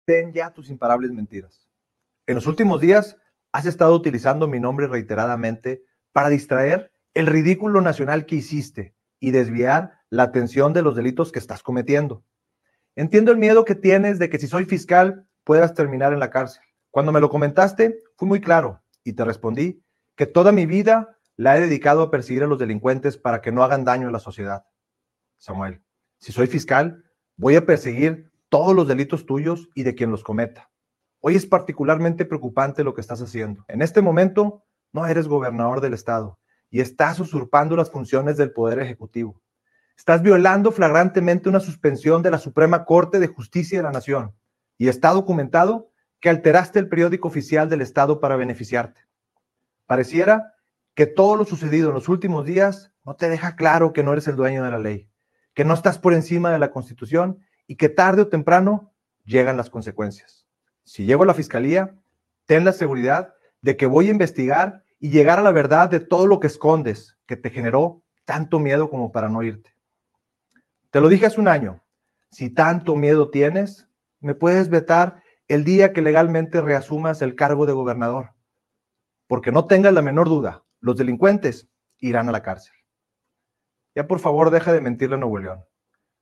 Ten ya tus imparables mentiras. En los últimos días has estado utilizando mi nombre reiteradamente para distraer el ridículo nacional que hiciste y desviar la atención de los delitos que estás cometiendo. Entiendo el miedo que tienes de que si soy fiscal puedas terminar en la cárcel. Cuando me lo comentaste, fui muy claro y te respondí que toda mi vida la he dedicado a perseguir a los delincuentes para que no hagan daño a la sociedad. Samuel, si soy fiscal, voy a perseguir todos los delitos tuyos y de quien los cometa. Hoy es particularmente preocupante lo que estás haciendo. En este momento, no eres gobernador del estado y estás usurpando las funciones del Poder Ejecutivo. Estás violando flagrantemente una suspensión de la Suprema Corte de Justicia de la Nación y está documentado que alteraste el periódico oficial del Estado para beneficiarte. Pareciera que todo lo sucedido en los últimos días no te deja claro que no eres el dueño de la ley, que no estás por encima de la Constitución y que tarde o temprano llegan las consecuencias. Si llego a la Fiscalía, ten la seguridad de que voy a investigar y llegar a la verdad de todo lo que escondes, que te generó tanto miedo como para no irte. Te lo dije hace un año, si tanto miedo tienes, me puedes vetar el día que legalmente reasumas el cargo de gobernador, porque no tengas la menor duda, los delincuentes irán a la cárcel. Ya por favor deja de mentirle a Nuevo León.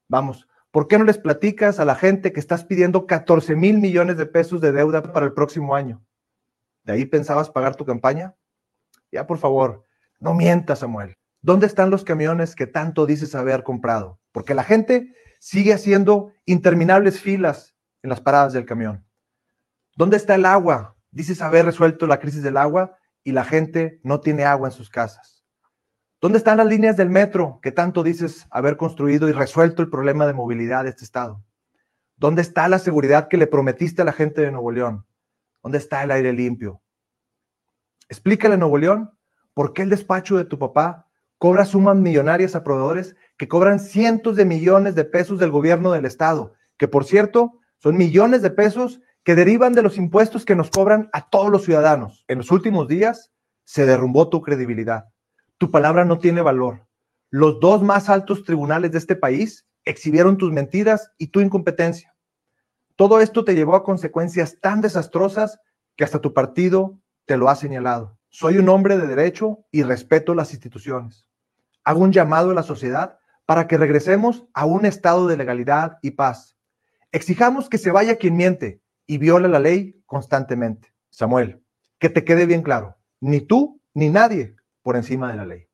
Vamos, ¿por qué no les platicas a la gente que estás pidiendo 14 mil millones de pesos de deuda para el próximo año? ¿De ahí pensabas pagar tu campaña? Ya, por favor, no mientas, Samuel. ¿Dónde están los camiones que tanto dices haber comprado? Porque la gente sigue haciendo interminables filas en las paradas del camión. ¿Dónde está el agua? Dices haber resuelto la crisis del agua y la gente no tiene agua en sus casas. ¿Dónde están las líneas del metro que tanto dices haber construido y resuelto el problema de movilidad de este estado? ¿Dónde está la seguridad que le prometiste a la gente de Nuevo León? ¿Dónde está el aire limpio? Explícale Nuevo León por qué el despacho de tu papá cobra sumas millonarias a proveedores que cobran cientos de millones de pesos del gobierno del estado, que por cierto son millones de pesos que derivan de los impuestos que nos cobran a todos los ciudadanos. En los últimos días se derrumbó tu credibilidad. Tu palabra no tiene valor. Los dos más altos tribunales de este país exhibieron tus mentiras y tu incompetencia. Todo esto te llevó a consecuencias tan desastrosas que hasta tu partido te lo ha señalado. Soy un hombre de derecho y respeto las instituciones. Hago un llamado a la sociedad para que regresemos a un estado de legalidad y paz. Exijamos que se vaya quien miente y viola la ley constantemente. Samuel, que te quede bien claro, ni tú ni nadie por encima de la ley.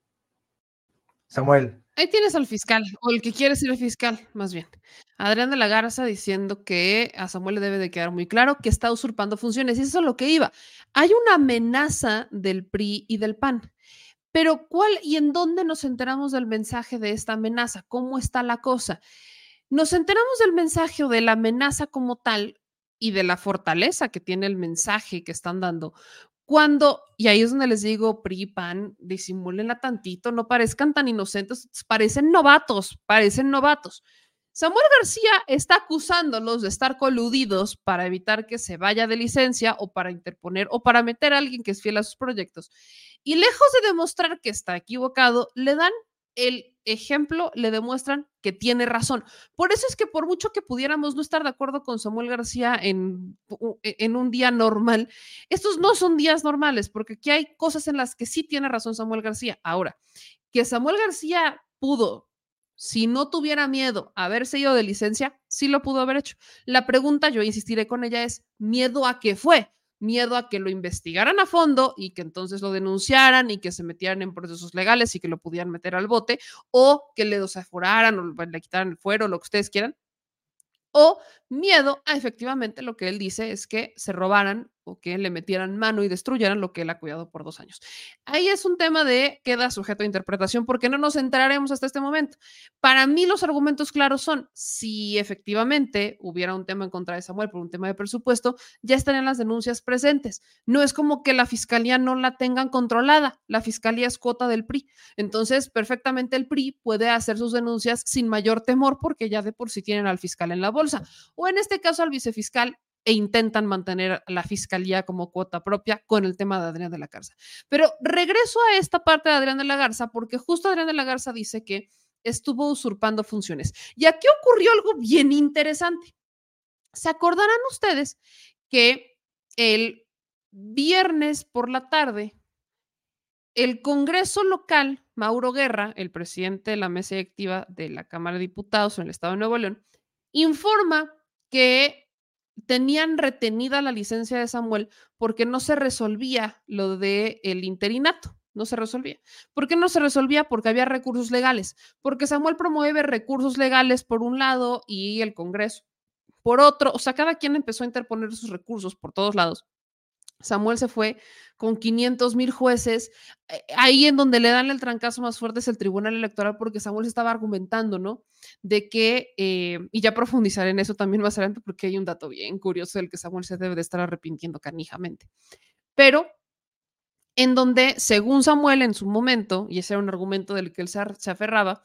Samuel, Ahí tienes al fiscal, o el que quiere ser el fiscal, más bien. Adrián de la Garza diciendo que a Samuel le debe de quedar muy claro que está usurpando funciones. Y eso es lo que iba. Hay una amenaza del PRI y del PAN. Pero ¿cuál y en dónde nos enteramos del mensaje de esta amenaza? ¿Cómo está la cosa? Nos enteramos del mensaje o de la amenaza como tal y de la fortaleza que tiene el mensaje que están dando cuando, y ahí es donde les digo, PRI, PAN, disimúlenla tantito, no parezcan tan inocentes, parecen novatos, parecen novatos. Samuel García está acusándolos de estar coludidos para evitar que se vaya de licencia o para interponer o para meter a alguien que es fiel a sus proyectos. Y lejos de demostrar que está equivocado, le dan el ejemplo le demuestran que tiene razón. Por eso es que por mucho que pudiéramos no estar de acuerdo con Samuel García en, e, en, un día normal, estos no son días normales, porque aquí hay cosas en las que sí tiene razón Samuel García. Ahora, que Samuel García pudo, si no tuviera miedo haberse ido de licencia, sí lo pudo haber hecho. La pregunta, yo insistiré con ella, es miedo a qué fue miedo a que lo investigaran a fondo y que entonces lo denunciaran y que se metieran en procesos legales y que lo pudieran meter al bote o que le desaforaran o le quitaran el fuero, lo que ustedes quieran. O miedo a efectivamente lo que él dice es que se robaran que le metieran mano y destruyeran lo que él ha cuidado por dos años. Ahí es un tema de queda sujeto a interpretación porque no nos enteraremos hasta este momento. Para mí los argumentos claros son, si efectivamente hubiera un tema en contra de Samuel por un tema de presupuesto, ya estarían las denuncias presentes. No es como que la fiscalía no la tengan controlada, la fiscalía es cuota del PRI. Entonces, perfectamente el PRI puede hacer sus denuncias sin mayor temor porque ya de por sí tienen al fiscal en la bolsa. O en este caso al vicefiscal e intentan mantener la fiscalía como cuota propia con el tema de Adrián de la Garza. Pero regreso a esta parte de Adrián de la Garza porque justo Adrián de la Garza dice que estuvo usurpando funciones. Y aquí ocurrió algo bien interesante. ¿Se acordarán ustedes que el viernes por la tarde, el Congreso local, Mauro Guerra, el presidente de la mesa directiva de la Cámara de Diputados en el Estado de Nuevo León, informa que tenían retenida la licencia de Samuel porque no se resolvía lo del el interinato. No se resolvía. ¿Por qué no se resolvía? Porque había recursos legales. Porque Samuel promueve recursos legales por un lado y el Congreso por otro. O sea, cada quien empezó a interponer sus recursos por todos lados. Samuel se fue con 500 mil jueces. Eh, ahí en donde le dan el trancazo más fuerte es el Tribunal Electoral, porque Samuel se estaba argumentando, ¿no? De que, eh, y ya profundizaré en eso también más adelante, porque hay un dato bien curioso del que Samuel se debe de estar arrepintiendo canijamente. Pero en donde, según Samuel en su momento, y ese era un argumento del que él se, aferraba,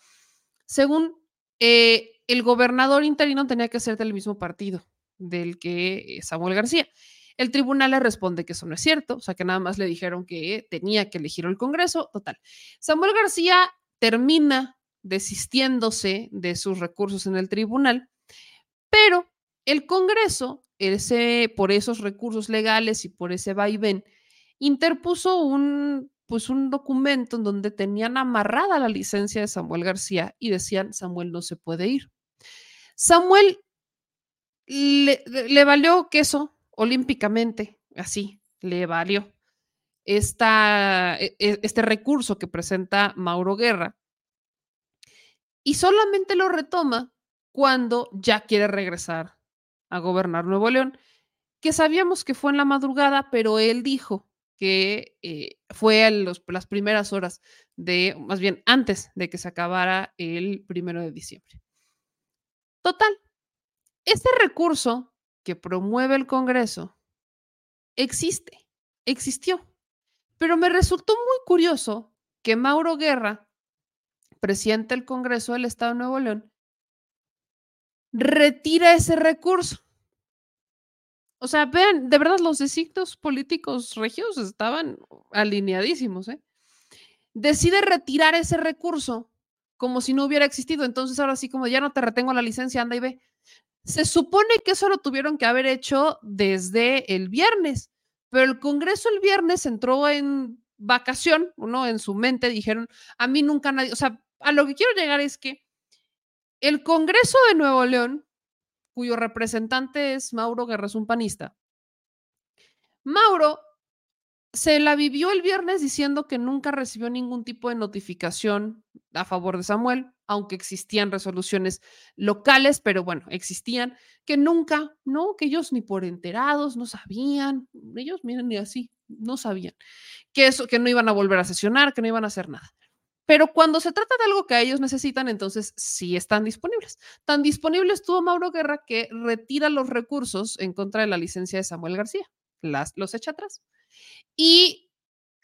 según eh, el gobernador interino tenía que ser del mismo partido del que Samuel García. El tribunal le responde que eso no es cierto, o sea que nada más le dijeron que tenía que elegir el Congreso, total. Samuel García termina desistiéndose de sus recursos en el tribunal, pero el Congreso, ese, por esos recursos legales y por ese vaivén, interpuso un, pues un documento en donde tenían amarrada la licencia de Samuel García y decían, Samuel no se puede ir. Samuel le, le valió queso olímpicamente, así le valió esta, e, e, este recurso que presenta Mauro Guerra y solamente lo retoma cuando ya quiere regresar a gobernar Nuevo León, que sabíamos que fue en la madrugada, pero él dijo que eh, fue a las primeras horas de, más bien antes de que se acabara el primero de diciembre. Total, este recurso que promueve el Congreso existe, existió. Pero me resultó muy curioso que Mauro Guerra, presidente del Congreso del Estado de Nuevo León, retira ese recurso. O sea, vean, de verdad los designios políticos regios estaban alineadísimos. ¿eh? Decide retirar ese recurso como si no hubiera existido. Entonces ahora sí, como ya no te retengo la licencia, anda y ve. Se supone que eso lo tuvieron que haber hecho desde el viernes, pero el Congreso el viernes entró en vacación, ¿no? En su mente dijeron, a mí nunca nadie, o sea, a lo que quiero llegar es que el Congreso de Nuevo León, cuyo representante es Mauro Guerra, un panista, Mauro se la vivió el viernes diciendo que nunca recibió ningún tipo de notificación a favor de Samuel, aunque existían resoluciones locales, pero bueno, existían, que nunca, no, que ellos ni por enterados, no sabían, ellos miren ni así, no sabían, que eso, que no iban a volver a sesionar, que no iban a hacer nada. Pero cuando se trata de algo que ellos necesitan, entonces sí están disponibles. Tan disponible estuvo Mauro Guerra que retira los recursos en contra de la licencia de Samuel García. Las, los echa atrás. ¿Y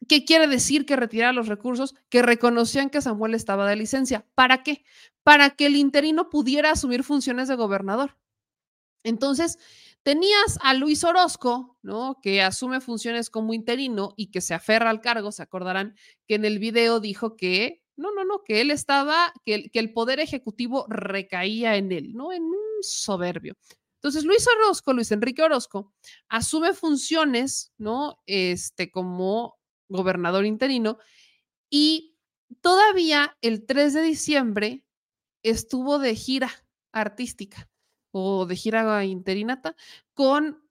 qué quiere decir que retirar los recursos? Que reconocían que Samuel estaba de licencia. ¿Para qué? Para que el interino pudiera asumir funciones de gobernador. Entonces, tenías a Luis Orozco, ¿no? Que asume funciones como interino y que se aferra al cargo. Se acordarán que en el video dijo que, no, no, no, que él estaba, que el, que el poder ejecutivo recaía en él, ¿no? En un soberbio. Entonces, Luis Orozco, Luis Enrique Orozco, asume funciones, ¿no? Este, como gobernador interino y todavía el 3 de diciembre estuvo de gira artística o de gira interinata con,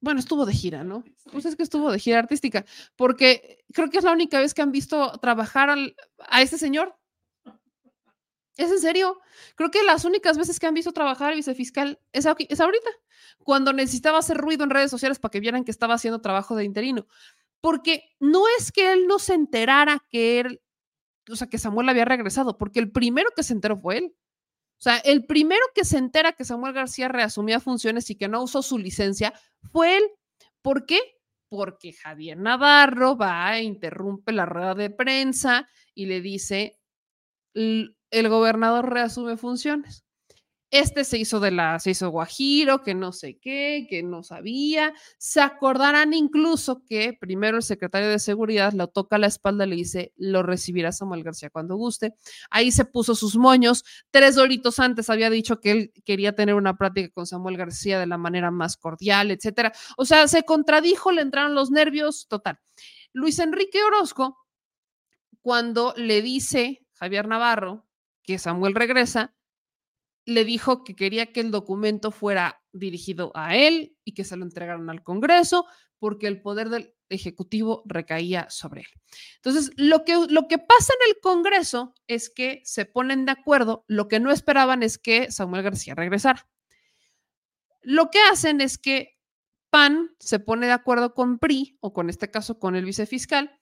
bueno, estuvo de gira, ¿no? Pues es que estuvo de gira artística, porque creo que es la única vez que han visto trabajar a este señor. Es en serio. Creo que las únicas veces que han visto trabajar al vicefiscal es, es ahorita, cuando necesitaba hacer ruido en redes sociales para que vieran que estaba haciendo trabajo de interino. Porque no es que él no se enterara que él, o sea, que Samuel había regresado, porque el primero que se enteró fue él. O sea, el primero que se entera que Samuel García reasumía funciones y que no usó su licencia fue él. ¿Por qué? Porque Javier Navarro va e interrumpe la rueda de prensa y le dice, el gobernador reasume funciones. Este se hizo de la, se hizo Guajiro, que no sé qué, que no sabía. Se acordarán incluso que primero el secretario de Seguridad lo toca a la espalda y le dice, lo recibirá Samuel García cuando guste. Ahí se puso sus moños. Tres horitos antes había dicho que él quería tener una práctica con Samuel García de la manera más cordial, etcétera. O sea, se contradijo, le entraron los nervios, total. Luis Enrique Orozco, cuando le dice Javier Navarro que Samuel regresa, le dijo que quería que el documento fuera dirigido a él y que se lo entregaran al Congreso porque el poder del Ejecutivo recaía sobre él. Entonces, lo que, lo que pasa en el Congreso es que se ponen de acuerdo, lo que no esperaban es que Samuel García regresara. Lo que hacen es que PAN se pone de acuerdo con PRI, o con este caso con el vicefiscal,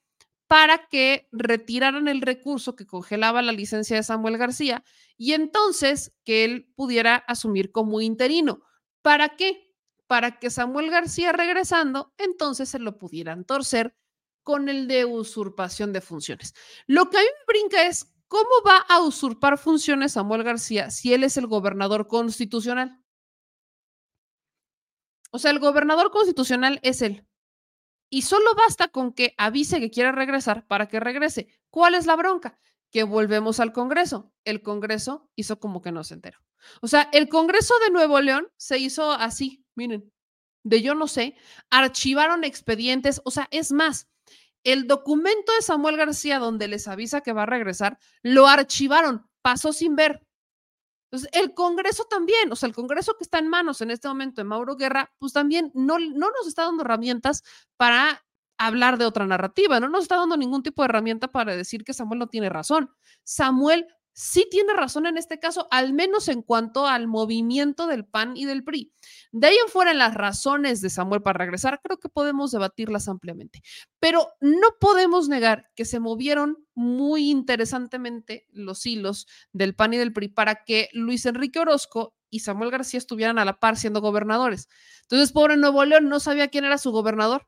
para que retiraran el recurso que congelaba la licencia de Samuel García y entonces que él pudiera asumir como interino. ¿Para qué? Para que Samuel García regresando, entonces se lo pudieran torcer con el de usurpación de funciones. Lo que a mí me brinca es, ¿cómo va a usurpar funciones Samuel García si él es el gobernador constitucional? O sea, el gobernador constitucional es él. Y solo basta con que avise que quiere regresar para que regrese. ¿Cuál es la bronca? Que volvemos al Congreso. El Congreso hizo como que no se enteró. O sea, el Congreso de Nuevo León se hizo así, miren, de yo no sé, archivaron expedientes, o sea, es más, el documento de Samuel García donde les avisa que va a regresar, lo archivaron, pasó sin ver. Entonces, el Congreso también, o sea, el Congreso que está en manos en este momento de Mauro Guerra, pues también no, no nos está dando herramientas para hablar de otra narrativa, no nos está dando ningún tipo de herramienta para decir que Samuel no tiene razón. Samuel sí tiene razón en este caso, al menos en cuanto al movimiento del PAN y del PRI. De ahí en fuera, las razones de Samuel para regresar, creo que podemos debatirlas ampliamente, pero no podemos negar que se movieron muy interesantemente los hilos del PAN y del PRI para que Luis Enrique Orozco y Samuel García estuvieran a la par siendo gobernadores. Entonces, pobre Nuevo León no sabía quién era su gobernador.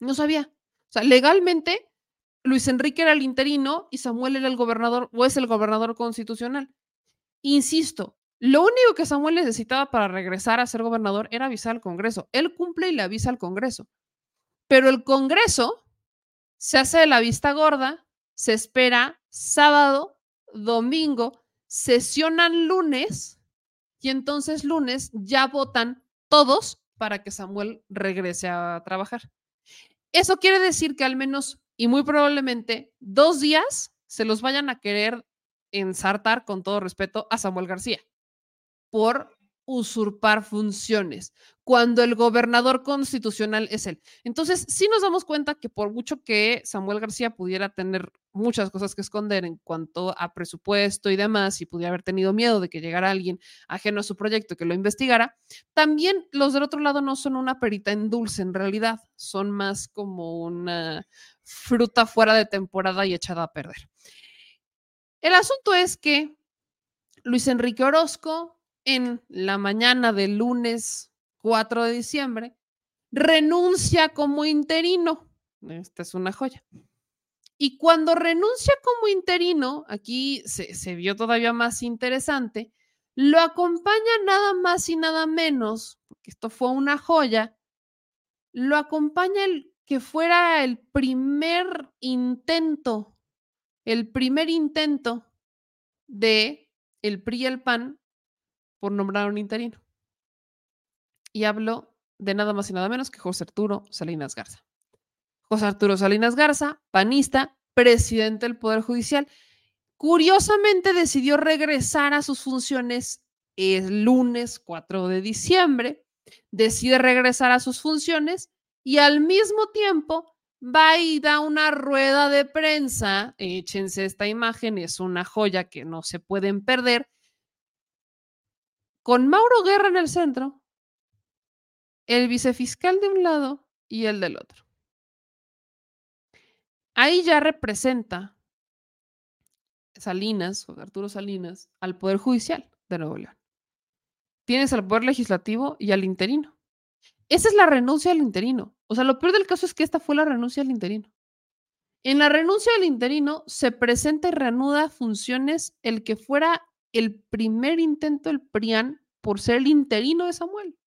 No sabía. O sea, legalmente Luis Enrique era el interino y Samuel era el gobernador o es el gobernador constitucional. Insisto, lo único que Samuel necesitaba para regresar a ser gobernador era avisar al Congreso. Él cumple y le avisa al Congreso. Pero el Congreso se hace de la vista gorda, se espera sábado, domingo, sesionan lunes y entonces lunes ya votan todos para que Samuel regrese a trabajar. Eso quiere decir que al menos y muy probablemente dos días se los vayan a querer ensartar, con todo respeto, a Samuel García por usurpar funciones cuando el gobernador constitucional es él. Entonces, sí nos damos cuenta que por mucho que Samuel García pudiera tener muchas cosas que esconder en cuanto a presupuesto y demás, y pudiera haber tenido miedo de que llegara alguien ajeno a su proyecto que lo investigara, también los del otro lado no son una perita en dulce en realidad, son más como una fruta fuera de temporada y echada a perder. El asunto es que Luis Enrique Orozco, en la mañana del lunes 4 de diciembre, renuncia como interino. Esta es una joya. Y cuando renuncia como interino, aquí se, se, vio todavía más interesante, lo acompaña nada más y nada menos, porque esto fue una joya, lo acompaña el que fuera el primer intento, el primer intento de el PRI y el PAN por nombrar un interino. Y hablo de nada más y nada menos que José Arturo Salinas Garza. José Arturo Salinas Garza, panista, presidente del Poder Judicial, curiosamente decidió regresar a sus funciones el lunes 4 de diciembre, decide regresar a sus funciones y al mismo tiempo va y da una rueda de prensa, échense esta imagen, es una joya que no se pueden perder, con Mauro Guerra en el centro, el vicefiscal de un lado y el del otro. Ahí ya representa Salinas, o Arturo Salinas, al Poder Judicial de Nuevo León. Tienes al Poder Legislativo y al interino. Esa es la renuncia al interino. O sea, lo peor del caso es que esta fue la renuncia al interino. En la renuncia del interino se presenta y reanuda funciones el que fuera el primer intento del PRIAN por ser el interino de Samuel.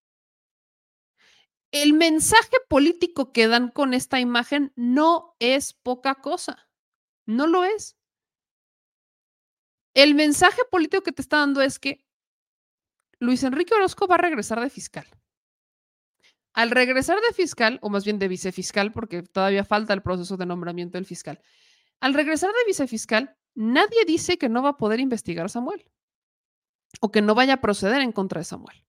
El mensaje político que dan con esta imagen no es poca cosa. No lo es. El mensaje político que te está dando es que Luis Enrique Orozco va a regresar de fiscal. Al regresar de fiscal, o más bien de vicefiscal, porque todavía falta el proceso de nombramiento del fiscal, al regresar de vicefiscal, nadie dice que no va a poder investigar a Samuel o que no vaya a proceder en contra de Samuel.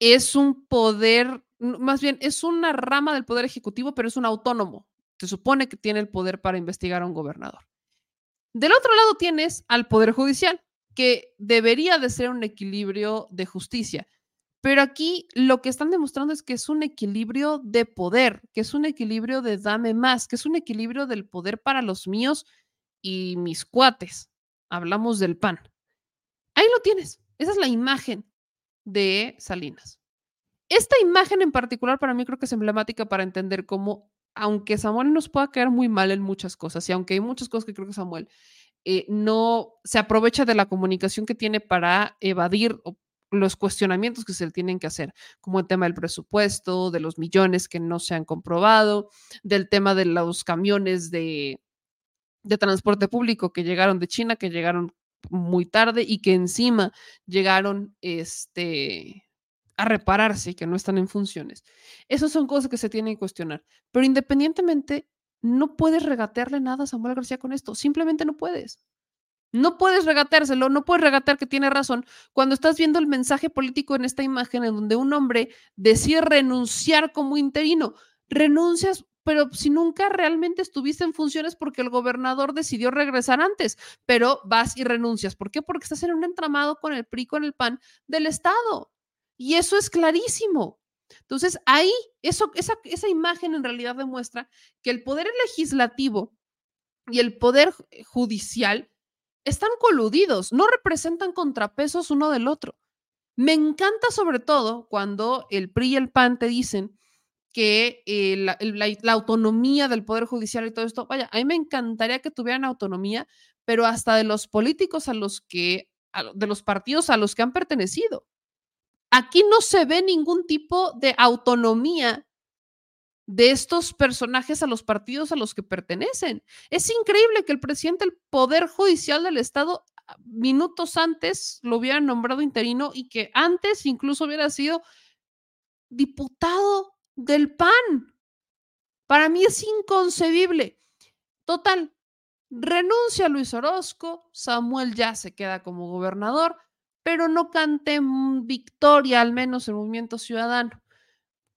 Es un poder, más bien, es una rama del poder ejecutivo, pero es un autónomo. Se supone que tiene el poder para investigar a un gobernador. Del otro lado tienes al poder judicial, que debería de ser un equilibrio de justicia. Pero aquí lo que están demostrando es que es un equilibrio de poder, que es un equilibrio de dame más, que es un equilibrio del poder para los míos y mis cuates. Hablamos del pan. Ahí lo tienes. Esa es la imagen de Salinas. Esta imagen en particular para mí creo que es emblemática para entender cómo, aunque Samuel nos pueda caer muy mal en muchas cosas, y aunque hay muchas cosas que creo que Samuel eh, no se aprovecha de la comunicación que tiene para evadir los cuestionamientos que se le tienen que hacer, como el tema del presupuesto, de los millones que no se han comprobado, del tema de los camiones de transporte público que llegaron de China, que llegaron muy tarde y que encima llegaron este, a repararse y que no están en funciones. Esas son cosas que se tienen que cuestionar. Pero independientemente, no puedes regatearle nada a Samuel García con esto. Simplemente no puedes. No puedes regateárselo, no puedes regatear que tiene razón cuando estás viendo el mensaje político en esta imagen en donde un hombre decide renunciar como interino. Renuncias, pero si nunca realmente estuviste en funciones porque el gobernador decidió regresar antes, pero vas y renuncias. ¿Por qué? Porque estás en un entramado con el PRI, con el PAN del Estado. Y eso es clarísimo. Entonces, ahí, eso, esa, esa imagen en realidad demuestra que el poder legislativo y el poder judicial están coludidos, no representan contrapesos uno del otro. Me encanta sobre todo cuando el PRI y el PAN te dicen que la, autonomía del Poder Judicial y todo esto, vaya, a mí me encantaría que tuvieran autonomía, pero hasta de los políticos a los que, de los partidos a los que han pertenecido. Aquí no se ve ningún tipo de autonomía de estos personajes a los partidos a los que pertenecen. Es increíble que el presidente del Poder Judicial del Estado ah, minutos antes lo hubiera nombrado interino y que antes incluso hubiera sido diputado del PAN. Para mí es inconcebible. Total, renuncia Luis Orozco, Samuel ya se queda como gobernador, pero no canten victoria, al menos el movimiento ciudadano,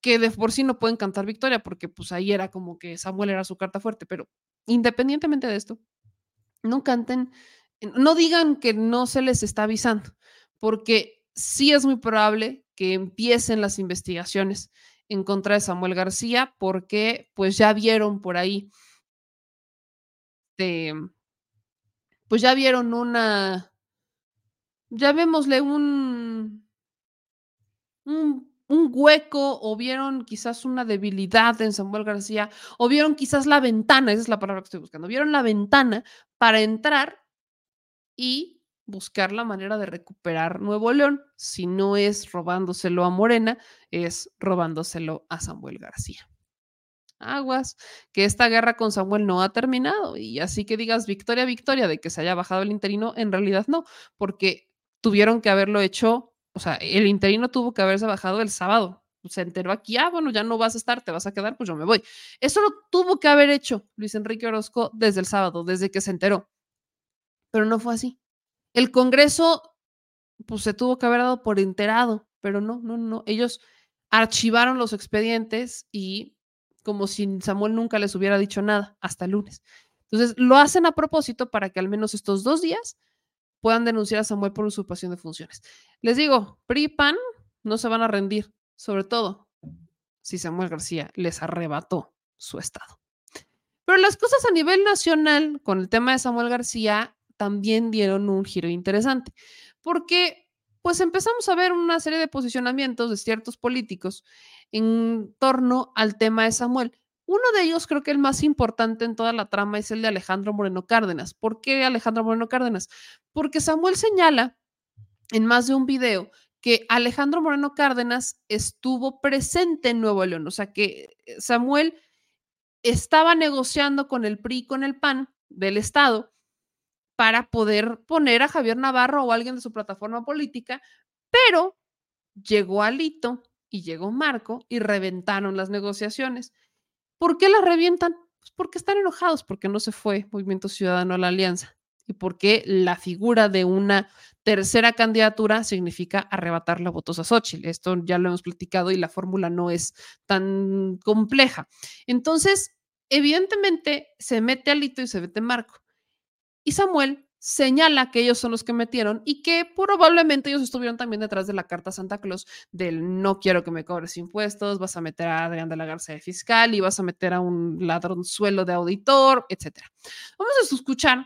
que de por sí no pueden cantar victoria, porque pues ahí era como que Samuel era su carta fuerte, pero independientemente de esto, no canten, no digan que no se les está avisando, porque sí es muy probable que empiecen las investigaciones en contra de Samuel García, porque pues ya vieron por ahí, de, pues ya vieron una, llamémosle un, un, un hueco o vieron quizás una debilidad en Samuel García o vieron quizás la ventana, esa es la palabra que estoy buscando, vieron la ventana para entrar y buscar la manera de recuperar Nuevo León. Si no es robándoselo a Morena, es robándoselo a Samuel García. Aguas, que esta guerra con Samuel no ha terminado y así que digas victoria, victoria de que se haya bajado el interino, en realidad no, porque tuvieron que haberlo hecho, o sea, el interino tuvo que haberse bajado el sábado. Se enteró aquí, ah, bueno, ya no vas a estar, te vas a quedar, pues yo me voy. Eso lo tuvo que haber hecho Luis Enrique Orozco desde el sábado, desde que se enteró. Pero no fue así. El Congreso, pues se tuvo que haber dado por enterado, pero no, no, no. Ellos archivaron los expedientes y como si Samuel nunca les hubiera dicho nada hasta el lunes. Entonces, lo hacen a propósito para que al menos estos dos días puedan denunciar a Samuel por usurpación de funciones. Les digo, PRI PAN no se van a rendir, sobre todo si Samuel García les arrebató su estado. Pero las cosas a nivel nacional con el tema de Samuel García también dieron un giro interesante, porque pues empezamos a ver una serie de posicionamientos de ciertos políticos en torno al tema de Samuel. Uno de ellos, creo que el más importante en toda la trama, es el de Alejandro Moreno Cárdenas. ¿Por qué Alejandro Moreno Cárdenas? Porque Samuel señala en más de un video que Alejandro Moreno Cárdenas estuvo presente en Nuevo León, o sea que eh, Samuel estaba negociando con el PRI, con el PAN del Estado, para poder poner a Javier Navarro o alguien de su plataforma política, pero llegó Alito y llegó Marco y reventaron las negociaciones. ¿Por qué las revientan? Pues porque están enojados, porque no se fue Movimiento Ciudadano a la alianza y porque la figura de una tercera candidatura significa arrebatarle votos a Xochitl. Esto ya lo hemos platicado y la fórmula no es tan compleja. Entonces, evidentemente, se mete Alito y se mete Marco. Y Samuel señala que ellos son los que metieron y que probablemente ellos estuvieron también detrás de la carta Santa Claus del no quiero que me cobres impuestos, vas a meter a Adrián de la Garza de fiscal y vas a meter a un ladronzuelo de auditor, etc. Vamos a escuchar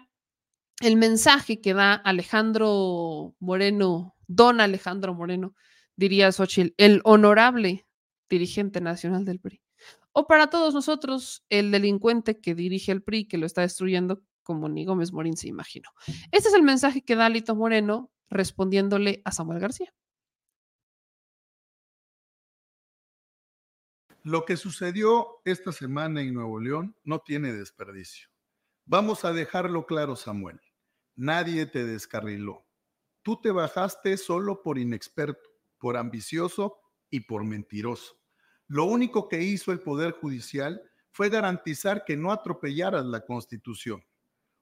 el mensaje que da Alejandro Moreno, don Alejandro Moreno, diría Xochitl, el honorable dirigente nacional del PRI. O para todos nosotros, el delincuente que dirige el PRI, que lo está destruyendo, como ni Gómez Morín se imaginó. Este es el mensaje que da Lito Moreno respondiéndole a Samuel García. Lo que sucedió esta semana en Nuevo León no tiene desperdicio. Vamos a dejarlo claro, Samuel. Nadie te descarriló. Tú te bajaste solo por inexperto, por ambicioso y por mentiroso. Lo único que hizo el Poder Judicial fue garantizar que no atropellaras la Constitución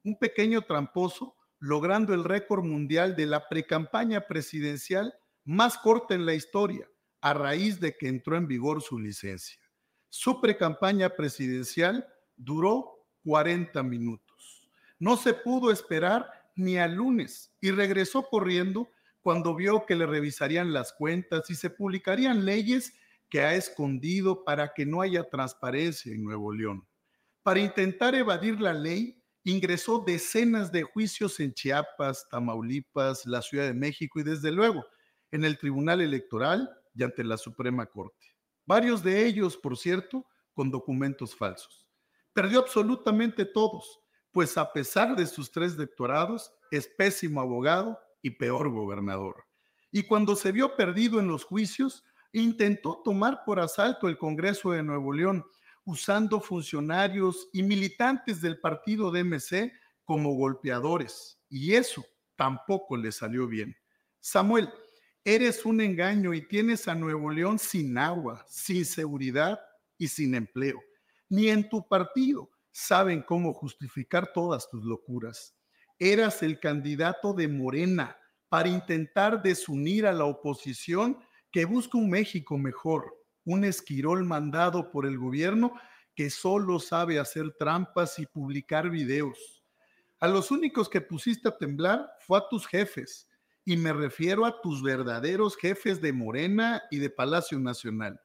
un pequeño tramposo logrando el récord mundial de la precampaña presidencial más corta en la historia a raíz de que entró en vigor su licencia. Su precampaña presidencial duró 40 minutos. No se pudo esperar ni al lunes y regresó corriendo cuando vio que le revisarían las cuentas y se publicarían leyes que ha escondido para que no haya transparencia en Nuevo León. Para intentar evadir la ley, ingresó decenas de juicios en Chiapas, Tamaulipas, la Ciudad de México y desde luego en el Tribunal Electoral y ante la Suprema Corte. Varios de ellos, por cierto, con documentos falsos. Perdió absolutamente todos, pues a pesar de sus tres doctorados, es pésimo abogado y peor gobernador. Y cuando se vio perdido en los juicios, intentó tomar por asalto el Congreso de Nuevo León usando funcionarios y militantes del partido DMC como golpeadores. Y eso tampoco le salió bien. Samuel, eres un engaño y tienes a Nuevo León sin agua, sin seguridad y sin empleo. Ni en tu partido saben cómo justificar todas tus locuras. Eras el candidato de Morena, para intentar desunir a la oposición que busca un México mejor, un esquirol mandado por el gobierno que solo sabe hacer trampas y publicar videos. A los únicos que pusiste a temblar fue a tus jefes, y me refiero a tus verdaderos jefes de Morena y de Palacio Nacional.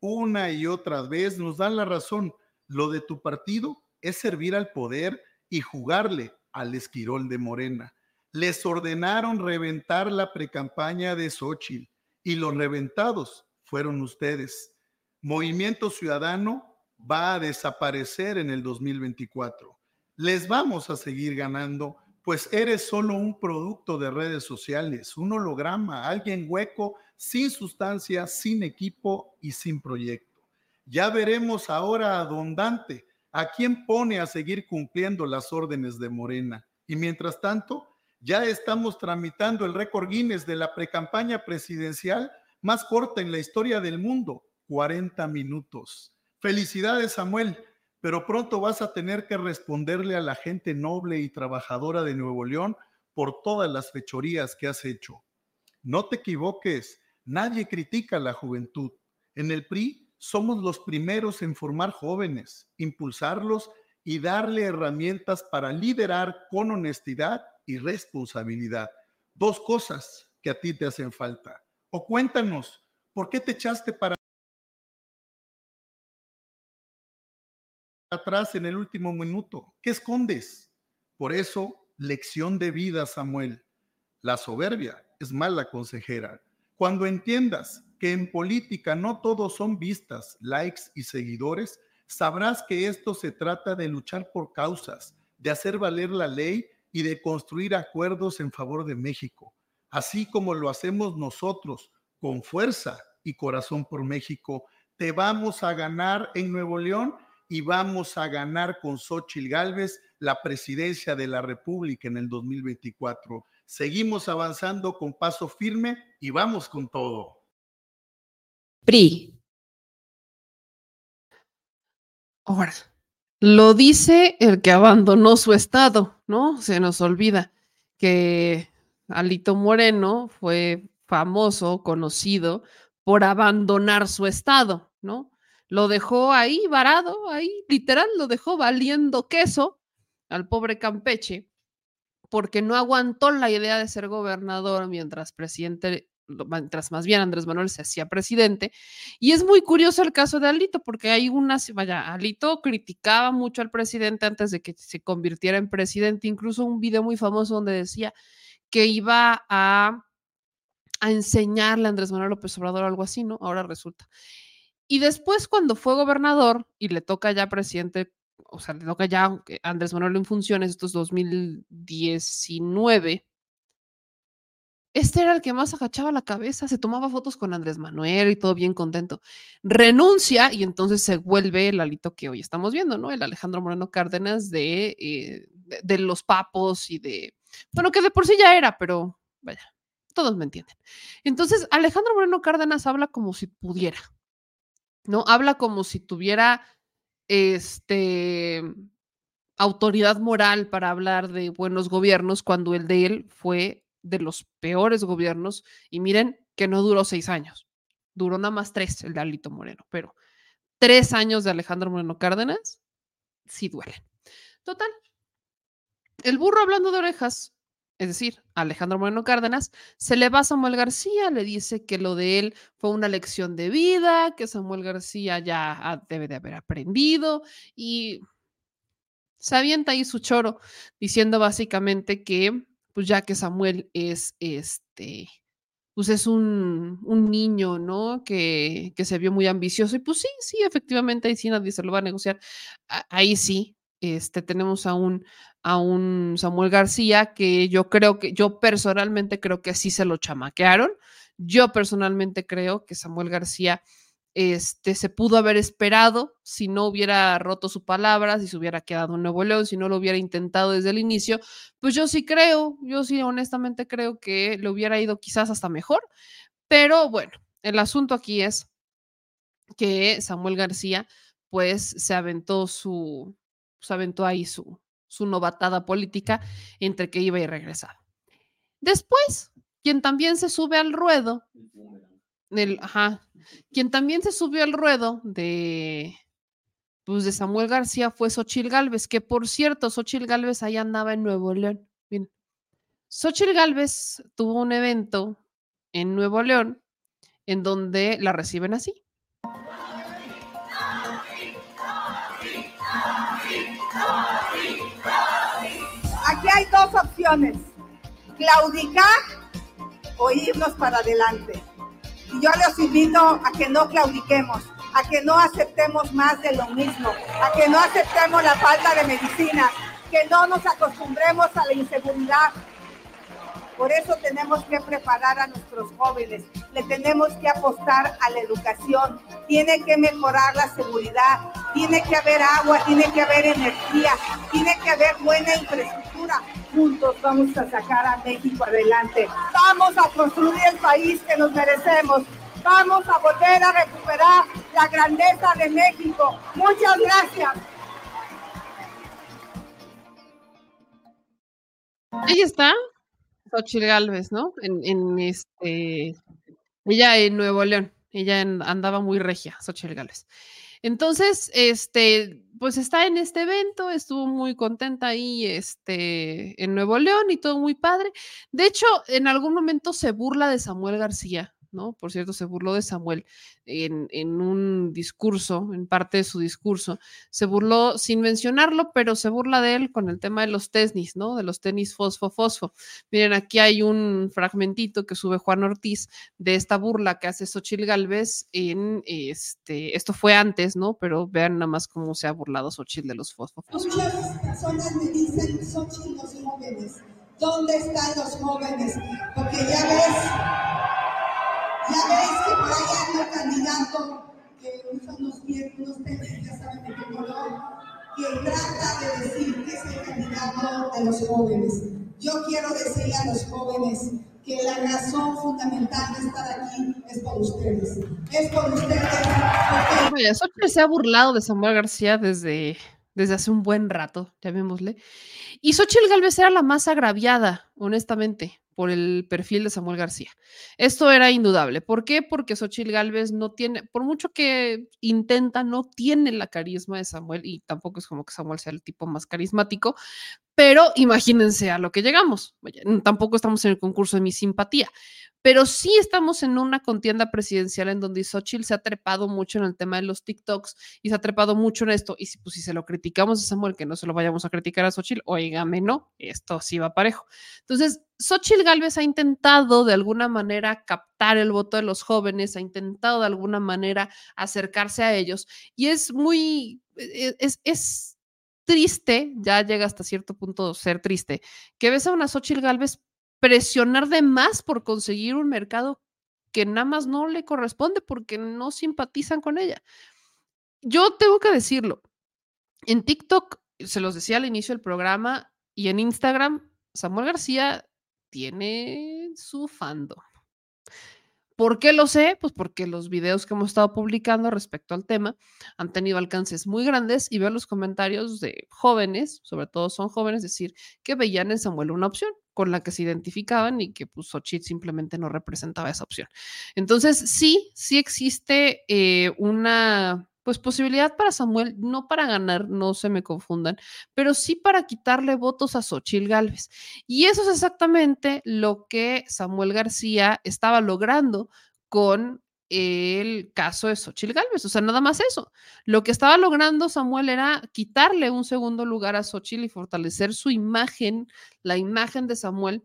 Una y otra vez nos dan la razón. Lo de tu partido es servir al poder y jugarle al esquirol de Morena. Les ordenaron reventar la precampaña de Xochitl y los reventados fueron ustedes. Movimiento Ciudadano va a desaparecer en el 2024. Les vamos a seguir ganando, pues eres solo un producto de redes sociales, un holograma, alguien hueco, sin sustancia, sin equipo y sin proyecto. Ya veremos ahora a Don a quién pone a seguir cumpliendo las órdenes de Morena. Y mientras tanto, ya estamos tramitando el récord Guinness de la precampaña presidencial más corta en la historia del mundo, 40 minutos. Felicidades, Samuel, pero pronto vas a tener que responderle a la gente noble y trabajadora de Nuevo León por todas las fechorías que has hecho. No te equivoques, nadie critica a la juventud. En el PRI somos los primeros en formar jóvenes, impulsarlos y darle herramientas para liderar con honestidad y responsabilidad. Dos cosas que a ti te hacen falta. O cuéntanos, ¿por qué te echaste para atrás en el último minuto? ¿Qué escondes? Por eso, lección de vida, Samuel. La soberbia es mala consejera. Cuando entiendas que en política no todos son vistas, likes y seguidores, sabrás que esto se trata de luchar por causas, de hacer valer la ley y de construir acuerdos en favor de México, así como lo hacemos nosotros con fuerza y corazón por México. Te vamos a ganar en Nuevo León y vamos a ganar con Xochitl Gálvez la presidencia de la República en el 2024. Seguimos avanzando con paso firme y vamos con todo. PRI. Ahora, lo dice el que abandonó su estado, ¿no? Se nos olvida que Alito Moreno fue famoso, conocido por abandonar su estado, ¿no? Lo dejó ahí varado, ahí literal, lo dejó valiendo queso al pobre Campeche, porque no aguantó la idea de ser gobernador mientras presidente mientras más bien Andrés Manuel se hacía presidente. Y es muy curioso el caso de Alito, porque hay una, vaya, Alito criticaba mucho al presidente antes de que se convirtiera en presidente, incluso un video muy famoso donde decía que iba a, a enseñarle a Andrés Manuel López Obrador algo así, ¿no? Ahora resulta. Y después cuando fue gobernador y le toca ya presidente, o sea, le toca ya Andrés Manuel en funciones, estos 2019 este era el que más agachaba la cabeza, se tomaba fotos con Andrés Manuel y todo bien contento. Renuncia y entonces se vuelve el alito que hoy estamos viendo, ¿no? El Alejandro Moreno Cárdenas de, eh, de, los papos y de, bueno, que de por sí ya era, pero vaya, todos me entienden. Entonces, Alejandro Moreno Cárdenas habla como si pudiera, ¿no? Habla como si tuviera, este, autoridad moral para hablar de buenos gobiernos cuando el de él fue de los peores gobiernos y miren que no duró seis años, duró nada más tres el de Alito Moreno, pero tres años de Alejandro Moreno Cárdenas sí duelen. Total, el burro hablando de orejas, es decir, Alejandro Moreno Cárdenas, se le va a Samuel García, le dice que lo de él fue una lección de vida, que Samuel García ya debe de haber aprendido y se avienta ahí su choro diciendo básicamente que pues ya que Samuel es este, pues es un, un niño, ¿no? Que, que, se vio muy ambicioso y pues sí, sí, efectivamente ahí sí nadie se lo va a negociar. Ahí sí, este, tenemos a un, a un Samuel García que yo creo que, yo personalmente creo que sí se lo chamaquearon. Yo personalmente creo que Samuel García este, se pudo haber esperado si no hubiera roto su palabra, si se hubiera quedado en Nuevo León, si no lo hubiera intentado desde el inicio, pues yo sí creo, yo sí honestamente creo que le hubiera ido quizás hasta mejor, pero bueno, el asunto aquí es que Samuel García pues se aventó su, se aventó ahí su, su novatada política entre que iba y regresaba. Después, quien también se sube al ruedo, El ajá, quien también se subió al ruedo de, pues de Samuel García fue Xochil Gálvez, que por cierto, Xochil Gálvez ahí andaba en Nuevo León. Bien. Xochil Gálvez tuvo un evento en Nuevo León en donde la reciben así. Aquí hay dos opciones, claudicar o irnos para adelante. Y yo les invito a que no claudiquemos, a que no aceptemos más de lo mismo, a que no aceptemos la falta de medicina, que no nos acostumbremos a la inseguridad. Por eso tenemos que preparar a nuestros jóvenes, le tenemos que apostar a la educación, tiene que mejorar la seguridad, tiene que haber agua, tiene que haber energía, tiene que haber buena infraestructura. Juntos vamos a sacar a México adelante. Vamos a construir el país que nos merecemos. Vamos a volver a recuperar la grandeza de México. Muchas gracias. Ahí está, Xochitl Galvez, ¿no? En, este, ella en Nuevo León, ella andaba muy regia, Xochitl Galvez. Entonces, este, pues está en este evento, estuvo muy contenta ahí, este, en Nuevo León y todo muy padre. De hecho, en algún momento se burla de Samuel García, ¿no? Por cierto, se burló de Samuel en, un discurso, en parte de su discurso, se burló sin mencionarlo, pero se burla de él con el tema de los tenis, ¿no? De los tenis fosfo-fosfo. Miren, aquí hay un fragmentito que sube Juan Ortiz de esta burla que hace Xochil Galvez en este, esto fue antes, ¿no? Pero vean nada más cómo se ha burlado Xochil de los fosfo-fosfo. Personas me dicen. ¿Dónde están los jóvenes? Porque ya ves, ya ves que por ahí hay un candidato que usa unos pies, unos tenis, ya saben de qué color, que trata de decir que es el candidato de los jóvenes. Yo quiero decirle a los jóvenes que la razón fundamental de estar aquí es por ustedes. Es por ustedes. Porque Vaya, se ha burlado de Samuel García desde, desde hace un buen rato, llamémosle. Y Xochitl Galvez era la más agraviada, honestamente, por el perfil de Samuel García. Esto era indudable. ¿Por qué? Porque Xochitl Galvez no tiene, por mucho que intenta, no tiene la carisma de Samuel y tampoco es como que Samuel sea el tipo más carismático, pero imagínense a lo que llegamos. Tampoco estamos en el concurso de mi simpatía, pero sí estamos en una contienda presidencial en donde Xochitl se ha trepado mucho en el tema de los TikToks y se ha trepado mucho en esto. Y si, pues, si se lo criticamos a Samuel, que no se lo vayamos a criticar a Xochitl, oígame, no, esto sí va parejo. Entonces, Xochitl Galvez ha intentado de alguna manera captar el voto de los jóvenes, ha intentado de alguna manera acercarse a ellos y es muy, e- es, es triste, ya llega hasta cierto punto ser triste, que ves a una Xochitl Galvez presionar de más por conseguir un mercado que nada más no le corresponde porque no simpatizan con ella. Yo tengo que decirlo, en TikTok, se los decía al inicio del programa, y en Instagram, Samuel García tiene su fandom. ¿Por qué lo sé? Pues porque los videos que hemos estado publicando respecto al tema han tenido alcances muy grandes y veo los comentarios de jóvenes, sobre todo son jóvenes, decir que veían en Samuel una opción con la que se identificaban y que pues Xochitl simplemente no representaba esa opción. Entonces, sí, sí existe eh, una pues posibilidad para Samuel, no para ganar, no se me confundan, pero sí para quitarle votos a Xochitl Gálvez. Y eso es exactamente lo que Samuel García estaba logrando con el caso de Xochitl Gálvez. O sea, nada más eso. Lo que estaba logrando Samuel era quitarle un segundo lugar a Xochitl y fortalecer su imagen, la imagen de Samuel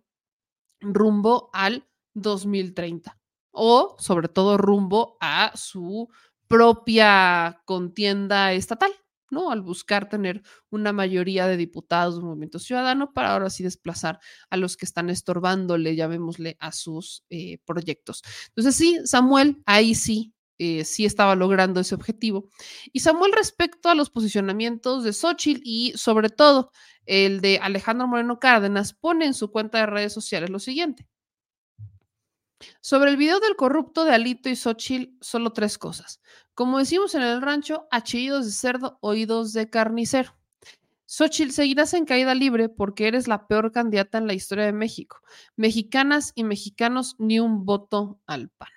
rumbo al 2030 o sobre todo rumbo a su propia contienda estatal, ¿no? Al buscar tener una mayoría de diputados del Movimiento Ciudadano para ahora sí desplazar a los que están estorbándole, llamémosle, a sus eh, proyectos. Entonces, sí, Samuel, ahí sí, eh, sí estaba logrando ese objetivo. Y Samuel, respecto a los posicionamientos de Xochitl y sobre todo el de Alejandro Moreno Cárdenas, pone en su cuenta de redes sociales lo siguiente. Sobre el video del corrupto de Alito y Xochitl, solo tres cosas. Como decimos en el rancho, achillidos de cerdo, oídos de carnicero. Xochitl, seguirás en caída libre porque eres la peor candidata en la historia de México. Mexicanas y mexicanos, ni un voto al PAN.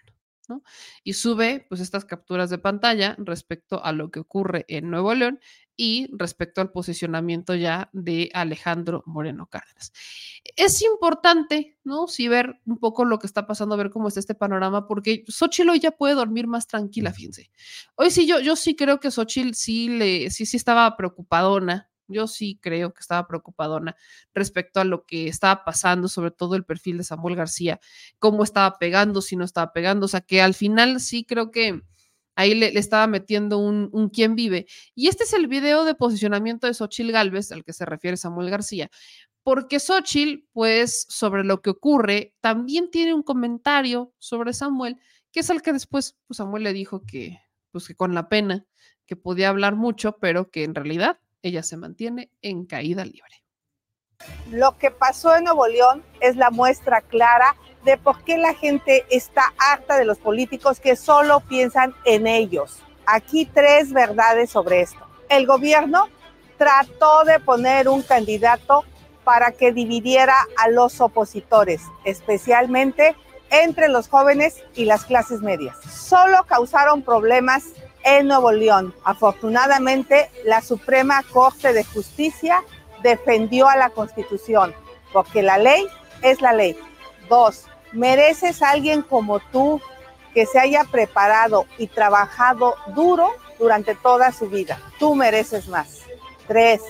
¿No? Y sube pues estas capturas de pantalla respecto a lo que ocurre en Nuevo León y respecto al posicionamiento ya de Alejandro Moreno Cárdenas. Es importante, ¿no? Sí ver un poco lo que está pasando, ver cómo está este panorama, porque Xochitl hoy ya puede dormir más tranquila, fíjense. Hoy sí, yo, yo sí creo que Xochitl sí, le, sí, sí estaba preocupadona, yo sí creo que estaba preocupadona respecto a lo que estaba pasando, sobre todo el perfil de Samuel García, cómo estaba pegando, si no estaba pegando, o sea que al final sí creo que ahí le, estaba metiendo un, quién vive. Y este es el video de posicionamiento de Xochitl Galvez, al que se refiere Samuel García, porque Xochitl, pues sobre lo que ocurre, también tiene un comentario sobre Samuel, que es el que después pues, Samuel le dijo que, pues que con la pena, que podía hablar mucho, pero que en realidad ella se mantiene en caída libre. Lo que pasó en Nuevo León es la muestra clara de por qué la gente está harta de los políticos que solo piensan en ellos. Aquí tres verdades sobre esto. El gobierno trató de poner un candidato para que dividiera a los opositores, especialmente entre los jóvenes y las clases medias. Solo causaron problemas en Nuevo León. Afortunadamente, la Suprema Corte de Justicia defendió a la Constitución, porque la ley es la ley. Dos, mereces a alguien como tú que se haya preparado y trabajado duro durante toda su vida. Tú mereces más. Tres,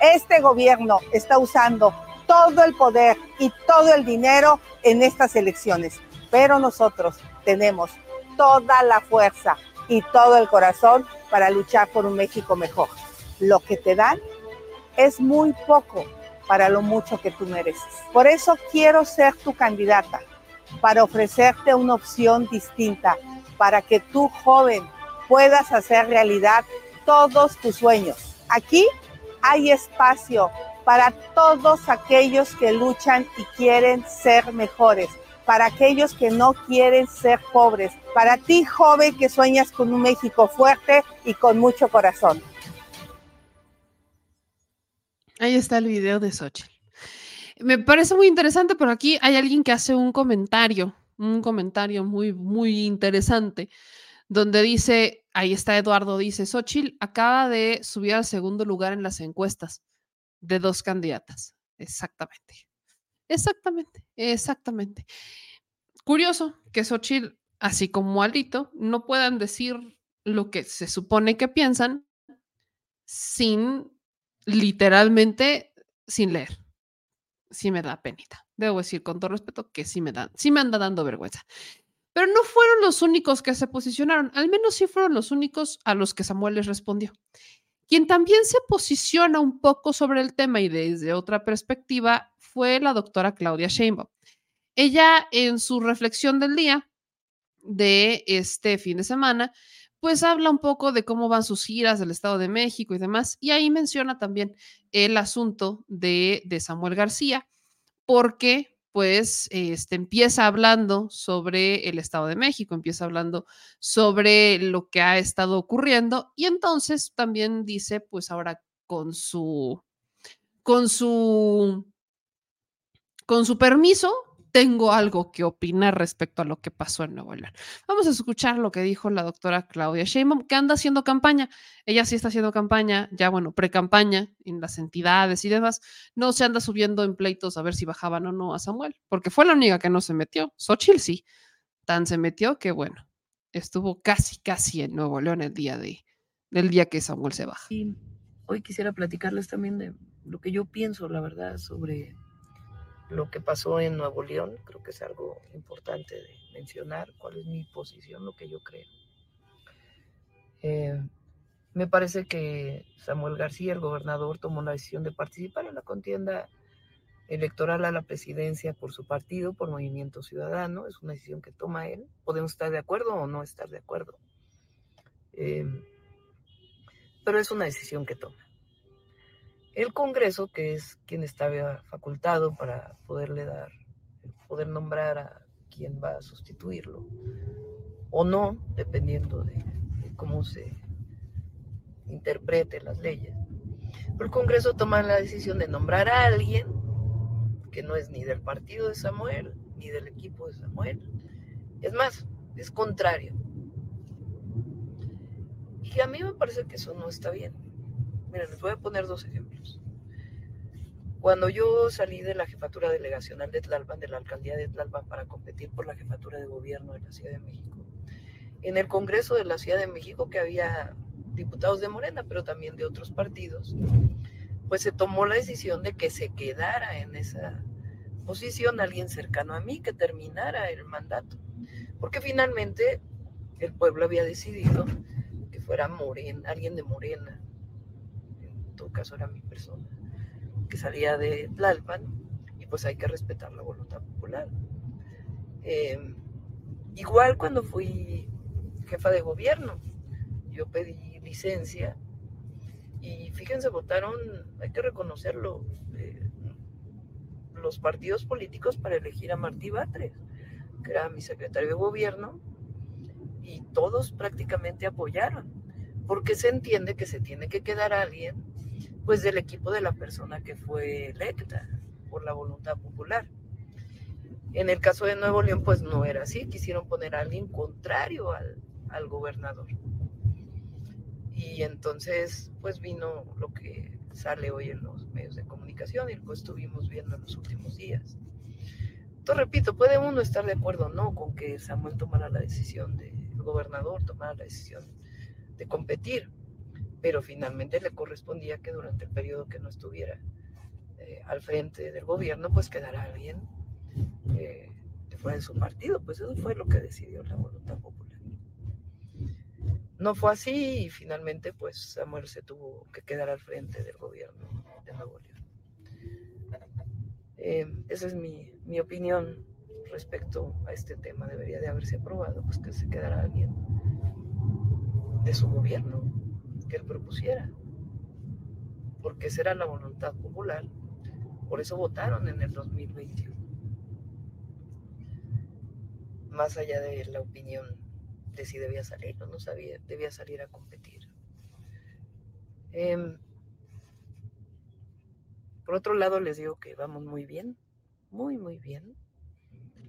este gobierno está usando todo el poder y todo el dinero en estas elecciones, pero nosotros tenemos toda la fuerza y todo el corazón para luchar por un México mejor. Lo que te dan es muy poco para lo mucho que tú mereces. Por eso quiero ser tu candidata, para ofrecerte una opción distinta, para que tú, joven, puedas hacer realidad todos tus sueños. Aquí hay espacio para todos aquellos que luchan y quieren ser mejores, para aquellos que no quieren ser pobres, para ti joven que sueñas con un México fuerte y con mucho corazón. Ahí está el video de Xochitl. Me parece muy interesante, pero aquí hay alguien que hace un comentario, un comentario muy, muy interesante, donde dice, ahí está Eduardo, dice, Xochitl acaba de subir al segundo lugar en las encuestas de dos candidatas. Exactamente. Exactamente, exactamente. Curioso que Xochitl, así como Alito, no puedan decir lo que se supone que piensan sin literalmente, sin leer. Sí me da penita. Debo decir con todo respeto que sí me da, sí me anda dando vergüenza. Pero no fueron los únicos que se posicionaron, al menos sí fueron los únicos a los que Samuel les respondió. Quien también se posiciona un poco sobre el tema y desde otra perspectiva fue la doctora Claudia Sheinbaum. Ella en su reflexión del día de este fin de semana, pues habla un poco de cómo van sus giras del Estado de México y demás, y ahí menciona también el asunto de, de Samuel García, porque pues este, empieza hablando sobre el Estado de México, empieza hablando sobre lo que ha estado ocurriendo y entonces también dice, pues ahora con su, con su, con su permiso, tengo algo que opinar respecto a lo que pasó en Nuevo León. Vamos a escuchar lo que dijo la doctora Claudia Sheinbaum, que anda haciendo campaña. Ella sí está haciendo campaña, ya bueno, pre-campaña en las entidades y demás. No se anda subiendo en pleitos a ver si bajaban o no a Samuel, porque fue la única que no se metió. Xochitl sí, tan se metió que bueno, estuvo casi, casi en Nuevo León el día de, del día que Samuel se baja. Y hoy quisiera platicarles también de lo que yo pienso, la verdad, sobre lo que pasó en Nuevo León. Creo que es algo importante de mencionar, cuál es mi posición, lo que yo creo. Eh, me parece que Samuel García, el gobernador, tomó la decisión de participar en la contienda electoral a la presidencia por su partido, por Movimiento Ciudadano. Es una decisión que toma él. Podemos estar de acuerdo o no estar de acuerdo. Eh, pero es una decisión que toma. El Congreso, que es quien está facultado para poderle dar, poder nombrar a quien va a sustituirlo, o no, dependiendo de, cómo se interprete las leyes, Pero el Congreso toma la decisión de nombrar a alguien que no es ni del partido de Samuel, ni del equipo de Samuel. Es más, es contrario. Y a mí me parece que eso no está bien. Miren, les voy a poner dos ejemplos. Cuando yo salí de la jefatura delegacional de Tlalpan, de la alcaldía de Tlalpan, para competir por la jefatura de gobierno de la Ciudad de México, en el Congreso de la Ciudad de México, que había diputados de Morena, pero también de otros partidos, pues se tomó la decisión de que se quedara en esa posición alguien cercano a mí, que terminara el mandato, porque finalmente el pueblo había decidido que fuera Morena, alguien de Morena, en todo caso era mi persona, que salía de Tlalpan, y pues hay que respetar la voluntad popular. Eh, igual cuando fui jefa de gobierno, yo pedí licencia y fíjense, votaron, hay que reconocerlo, eh, los partidos políticos para elegir a Martí Batres, que era mi secretario de gobierno, y todos prácticamente apoyaron, porque se entiende que se tiene que quedar alguien, pues del equipo de la persona que fue electa por la voluntad popular. En el caso de Nuevo León, pues no era así, quisieron poner a alguien contrario al, al gobernador. Y entonces, pues vino lo que sale hoy en los medios de comunicación y lo estuvimos viendo en los últimos días. Entonces, repito, puede uno estar de acuerdo o no con que Samuel tomara la decisión, de, gobernador tomara la decisión de competir, pero finalmente le correspondía que durante el periodo que no estuviera eh, al frente del gobierno, pues quedara alguien eh, que fuera de su partido, pues eso fue lo que decidió la voluntad popular. No fue así y finalmente pues Samuel se tuvo que quedar al frente del gobierno de Nuevo León. Eh, esa es mi, mi, opinión respecto a este tema. Debería de haberse aprobado pues que se quedara alguien de su gobierno que él propusiera. Porque esa era la voluntad popular. Por eso votaron en el 2021. Más allá de la opinión de si debía salir o no sabía, debía salir a competir. Eh, por otro lado, les digo que vamos muy bien, muy, muy bien.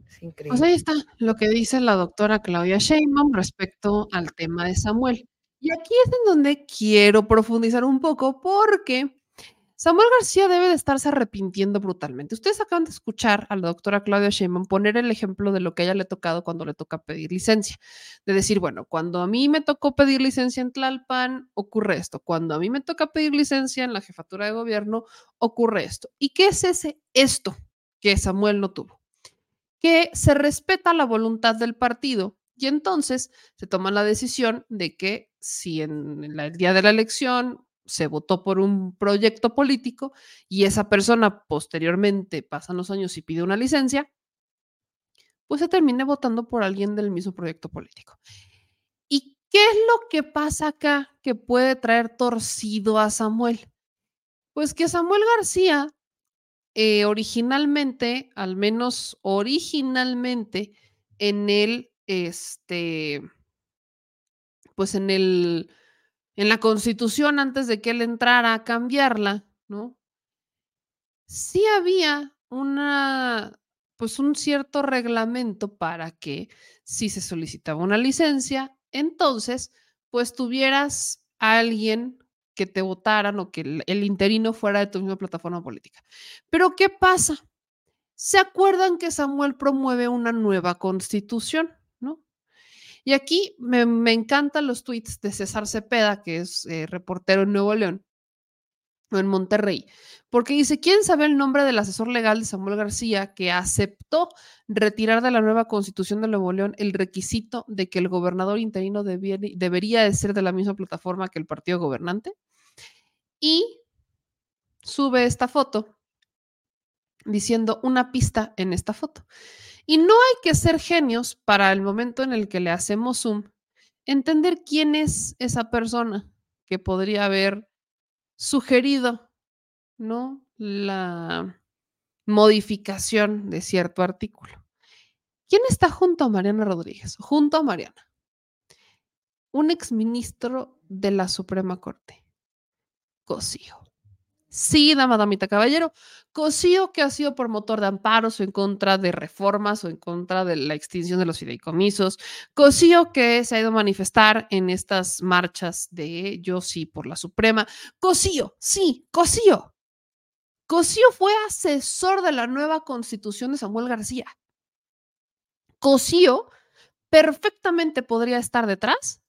Es increíble. Pues ahí está lo que dice la doctora Claudia Sheinbaum respecto al tema de Samuel. Y aquí es en donde quiero profundizar un poco porque Samuel García debe de estarse arrepintiendo brutalmente. Ustedes acaban de escuchar a la doctora Claudia Sheinbaum poner el ejemplo de lo que a ella le ha tocado cuando le toca pedir licencia. De decir, bueno, cuando a mí me tocó pedir licencia en Tlalpan, ocurre esto. Cuando a mí me toca pedir licencia en la jefatura de gobierno, ocurre esto. ¿Y qué es ese esto que Samuel no tuvo? Que se respeta la voluntad del partido y entonces se toma la decisión de que si en el día de la elección se votó por un proyecto político y esa persona posteriormente pasan los años y pide una licencia, pues se termine votando por alguien del mismo proyecto político. ¿Y qué es lo que pasa acá que puede traer torcido a Samuel? Pues que Samuel García, eh, originalmente, al menos originalmente, en el, este, pues en el en la constitución antes de que él entrara a cambiarla, ¿no? Sí había una, pues un cierto reglamento para que si se solicitaba una licencia, entonces, pues tuvieras a alguien que te votaran o que el, el interino fuera de tu misma plataforma política. Pero ¿qué pasa? ¿Se acuerdan que Samuel promueve una nueva constitución? Y aquí me, encantan los tweets de César Cepeda, que es eh, reportero en Nuevo León o en Monterrey, porque dice, ¿quién sabe el nombre del asesor legal de Samuel García que aceptó retirar de la nueva constitución de Nuevo León el requisito de que el gobernador interino debería de ser de la misma plataforma que el partido gobernante? Y sube esta foto diciendo una pista en esta foto. Y no hay que ser genios para el momento en el que le hacemos zoom, entender quién es esa persona que podría haber sugerido, ¿no? La modificación de cierto artículo. ¿Quién está junto a Mariana Rodríguez? Junto a Mariana. Un exministro de la Suprema Corte, Cosío. Sí, dama, damita, caballero. Cosío que ha sido promotor de amparos o en contra de reformas o en contra de la extinción de los fideicomisos. Cosío que se ha ido a manifestar en estas marchas de yo sí por la Suprema. Cosío, sí, Cosío. Cosío fue asesor de la nueva constitución de Samuel García. Cosío perfectamente podría estar detrás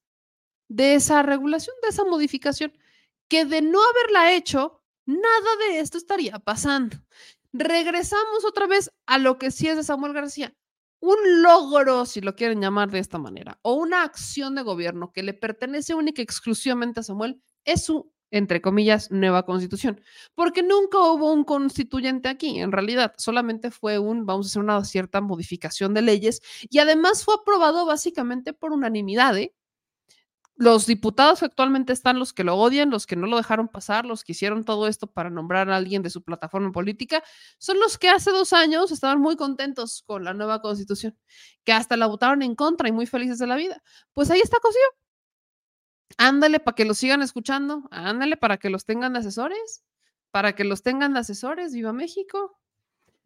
de esa regulación, de esa modificación, que de no haberla hecho, nada de esto estaría pasando. Regresamos otra vez a lo que sí es de Samuel García. Un logro, si lo quieren llamar de esta manera, o una acción de gobierno que le pertenece única y exclusivamente a Samuel, es su, entre comillas, nueva constitución. Porque nunca hubo un constituyente aquí, en realidad, solamente fue un, vamos a hacer una cierta modificación de leyes y además fue aprobado básicamente por unanimidad, ¿eh? Los diputados que actualmente están, los que lo odian, los que no lo dejaron pasar, los que hicieron todo esto para nombrar a alguien de su plataforma política, son los que hace dos años estaban muy contentos con la nueva constitución, que hasta la votaron en contra y muy felices de la vida. Pues ahí está cosido. Ándale para que los sigan escuchando, ándale para que los tengan de asesores, para que los tengan de asesores, viva México.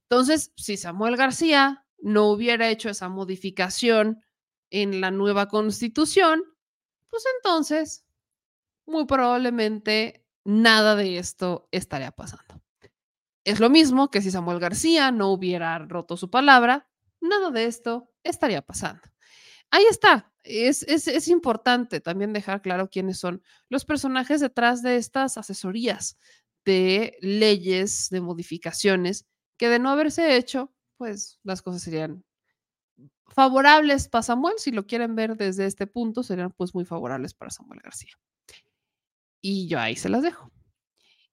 Entonces, si Samuel García no hubiera hecho esa modificación en la nueva constitución, pues entonces, muy probablemente nada de esto estaría pasando. Es lo mismo que si Samuel García no hubiera roto su palabra, nada de esto estaría pasando. Ahí está. Es, es, es, importante también dejar claro quiénes son los personajes detrás de estas asesorías de leyes, de modificaciones, que de no haberse hecho, pues las cosas serían favorables para Samuel, si lo quieren ver desde este punto, serían pues muy favorables para Samuel García. Y yo ahí se las dejo.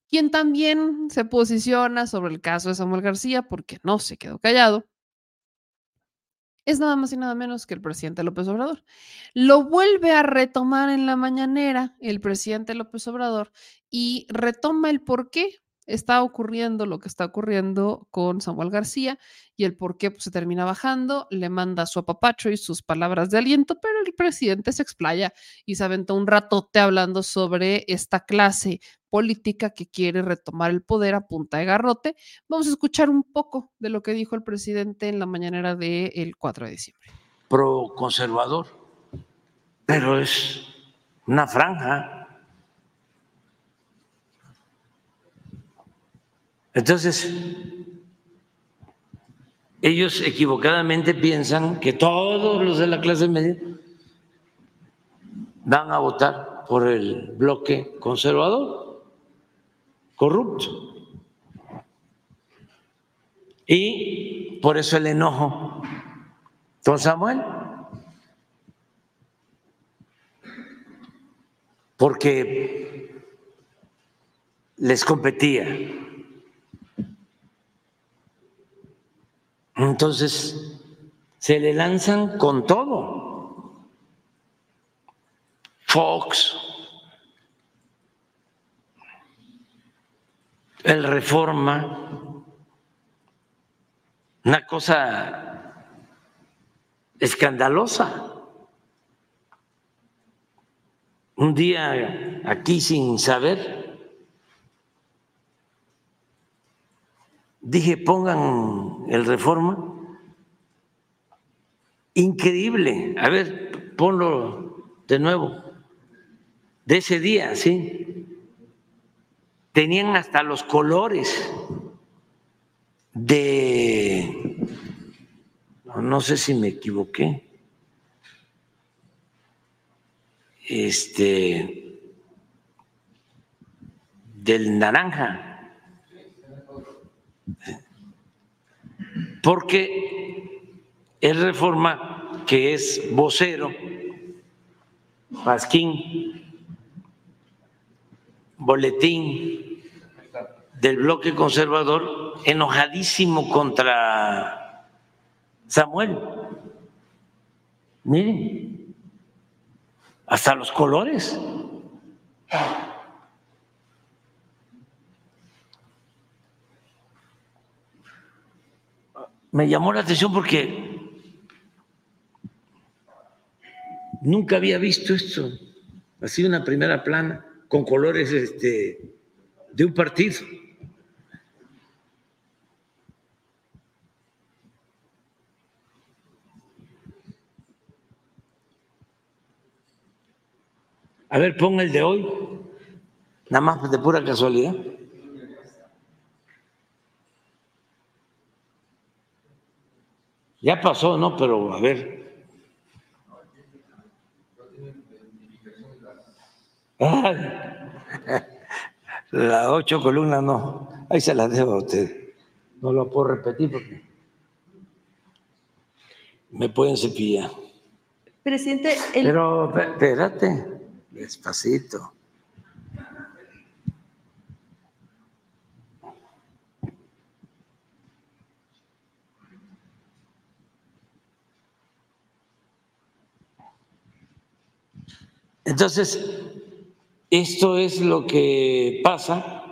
Quien también se posiciona sobre el caso de Samuel García, porque no se quedó callado, es nada más y nada menos que el presidente López Obrador. Lo vuelve a retomar en la mañanera el presidente López Obrador y retoma el por qué está ocurriendo lo que está ocurriendo con Samuel García y el por qué pues, se termina bajando, le manda su apapacho y sus palabras de aliento, pero el presidente se explaya y se aventó un ratote hablando sobre esta clase política que quiere retomar el poder a punta de garrote. Vamos a escuchar un poco de lo que dijo el presidente en la mañanera del 4 de diciembre. Pro conservador, pero es una franja Entonces, ellos equivocadamente piensan que todos los de la clase media van a votar por el bloque conservador, corrupto. Y por eso el enojo con Samuel. Porque les competía Entonces, se le lanzan con todo. Fox, el Reforma, una cosa escandalosa. Un día aquí sin saber, dije, pongan el reforma. Increíble. A ver, ponlo de nuevo. De ese día, sí. Tenían hasta los colores de... No sé si me equivoqué. Este... del naranja porque el reforma que es vocero, Pasquín, boletín del bloque conservador, enojadísimo contra Samuel. Miren, hasta los colores. Me llamó la atención porque nunca había visto esto, así una primera plana con colores este, de un partido. A ver, pon el de hoy, nada más de pura casualidad. Ya pasó, ¿no? Pero a ver. Ay, las ocho columnas no. Ahí se las dejo a usted. No lo puedo repetir porque me pueden cepillar. Presidente, el, Pero pe- espérate, despacito. Entonces, esto es lo que pasa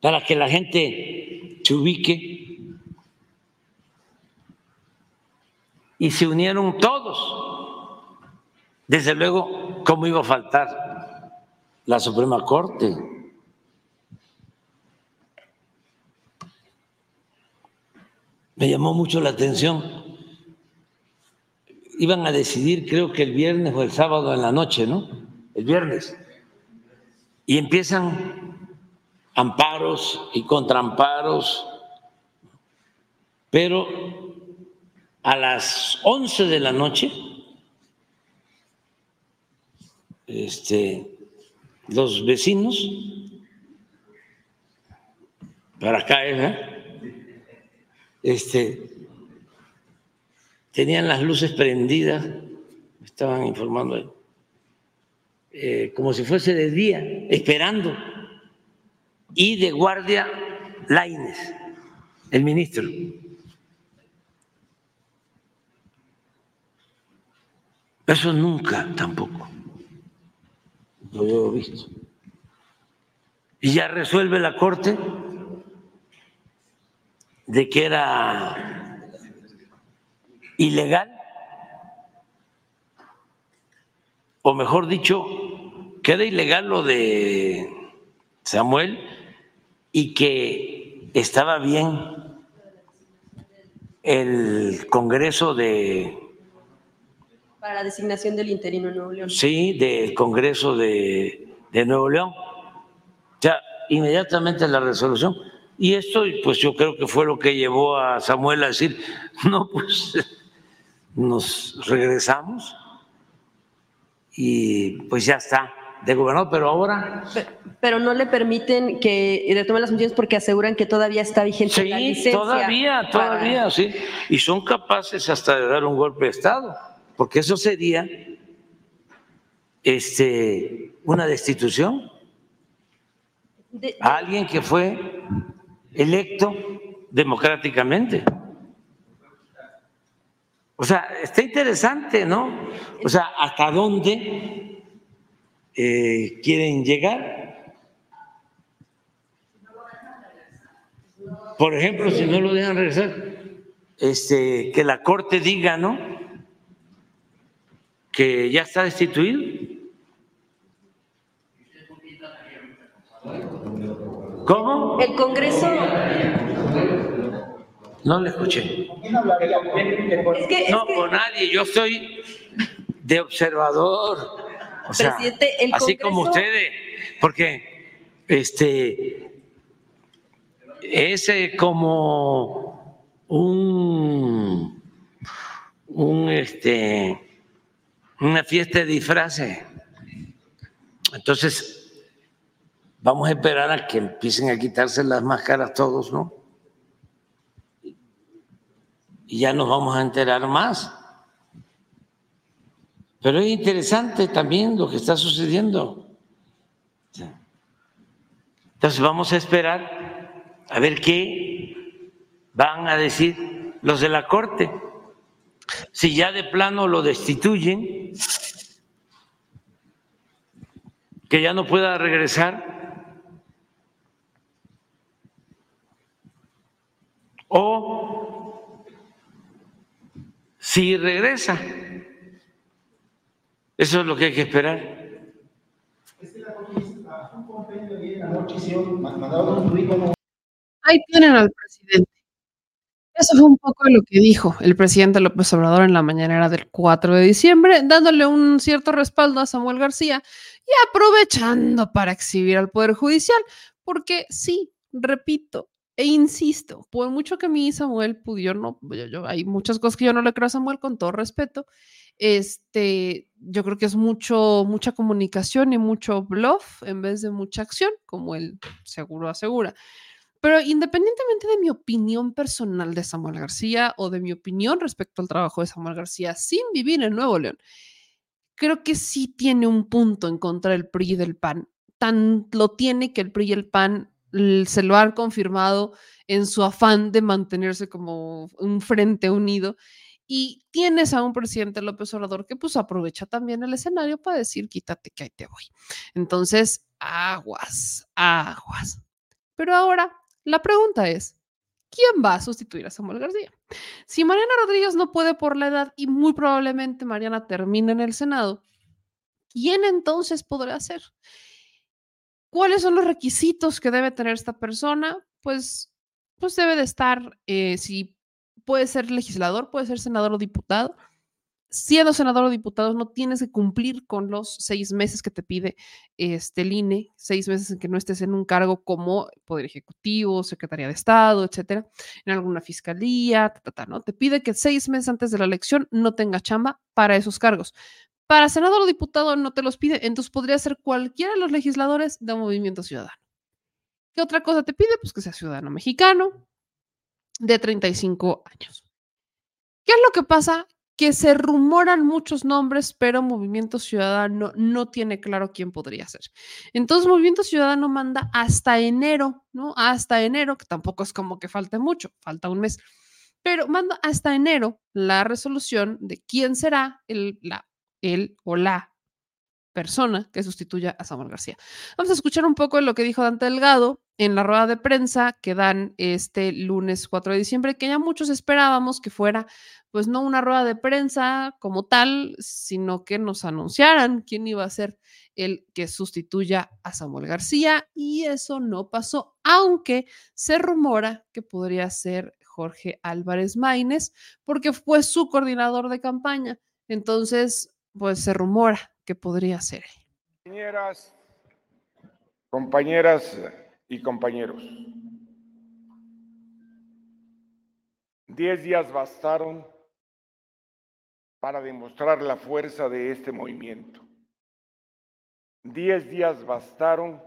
para que la gente se ubique y se unieron todos. Desde luego, ¿cómo iba a faltar la Suprema Corte? Me llamó mucho la atención. Iban a decidir, creo que el viernes o el sábado en la noche, ¿no? El viernes. Y empiezan amparos y contraamparos, pero a las 11 de la noche, este, los vecinos, para acá, ¿eh? este, tenían las luces prendidas, me estaban informando eh, como si fuese de día, esperando, y de guardia Laines, el ministro. Eso nunca tampoco lo he visto. Y ya resuelve la Corte de que era ilegal, o mejor dicho, que era ilegal lo de Samuel y que estaba bien el Congreso de para la designación del interino en Nuevo León. Sí, del Congreso de, de Nuevo León. O sea, inmediatamente la resolución. Y esto, pues yo creo que fue lo que llevó a Samuel a decir, no, pues nos regresamos y pues ya está de gobernador, pero ahora Pe- Pero no le permiten que retome las funciones porque aseguran que todavía está vigente la sí, licencia. todavía, para- todavía, sí. Y son capaces hasta de dar un golpe de Estado, porque eso sería este, una destitución. de- a alguien que fue electo democráticamente. O sea, está interesante, ¿no? O sea, ¿hasta dónde eh, quieren llegar? Por ejemplo, si no lo dejan regresar, este, que la Corte diga, ¿no? Que ya está destituido. ¿Cómo? El Congreso. No le escuché. Es que, es No, que- por nadie. Yo estoy de observador. O sea, Presidente, el así como ustedes, porque este es eh, como un un este una fiesta de disfraces. Entonces, vamos a esperar a que empiecen a quitarse las máscaras todos, ¿no? Y ya nos vamos a enterar más. Pero es interesante también lo que está sucediendo. Entonces vamos a esperar a ver qué van a decir los de la Corte. Si ya de plano lo destituyen, que ya no pueda regresar, o si regresa. Eso es lo que hay que esperar. Ahí tienen al presidente. Eso fue un poco lo que dijo el presidente López Obrador en la mañanera del 4 de diciembre, dándole un cierto respaldo a Samuel García y aprovechando para exhibir al Poder Judicial, porque sí, repito e insisto, por mucho que mí Samuel pudió, no, hay muchas cosas que yo no le creo a Samuel con todo respeto, este, yo creo que es mucho, mucha comunicación y mucho bluff en vez de mucha acción, como él seguro asegura. Pero independientemente de mi opinión personal de Samuel García o de mi opinión respecto al trabajo de Samuel García sin vivir en Nuevo León, creo que sí tiene un punto en contra del PRI y del PAN. Tan lo tiene que el PRI y el PAN se lo han confirmado en su afán de mantenerse como un frente unido. Y tienes a un presidente López Obrador que pues aprovecha también el escenario para decir, quítate que ahí te voy. Entonces, aguas, aguas. Pero ahora la pregunta es, ¿quién va a sustituir a Samuel García? Si Mariana Rodríguez no puede por la edad y muy probablemente Mariana termine en el Senado, ¿quién entonces podrá ser? ¿Cuáles son los requisitos que debe tener esta persona? Pues, pues debe de estar, eh, si puede ser legislador, puede ser senador o diputado. Siendo senador o diputado, no tienes que cumplir con los seis meses que te pide este, el INE, seis meses en que no estés en un cargo como Poder Ejecutivo, Secretaría de Estado, etcétera, en alguna fiscalía, ta, ¿no? Te pide que seis meses antes de la elección no tengas chamba para esos cargos. Para senador o diputado no te los pide, entonces podría ser cualquiera de los legisladores de Movimiento Ciudadano. ¿Qué otra cosa te pide? Pues que sea ciudadano mexicano de 35 años. ¿Qué es lo que pasa? Que se rumoran muchos nombres, pero Movimiento Ciudadano no tiene claro quién podría ser. Entonces, Movimiento Ciudadano manda hasta enero, ¿no? Hasta enero, que tampoco es como que falte mucho, falta un mes, pero manda hasta enero la resolución de quién será el, la, el o la persona que sustituya a Samuel García. Vamos a escuchar un poco de lo que dijo Dante Delgado en la rueda de prensa que dan este lunes 4 de diciembre, que ya muchos esperábamos que fuera, pues no una rueda de prensa como tal, sino que nos anunciaran quién iba a ser el que sustituya a Samuel García, y eso no pasó, aunque se rumora que podría ser Jorge Álvarez Maínez, porque fue su coordinador de campaña. Entonces, pues se rumora que podría ser. Compañeras, compañeras y compañeros. Diez días bastaron para demostrar la fuerza de este movimiento. Diez días bastaron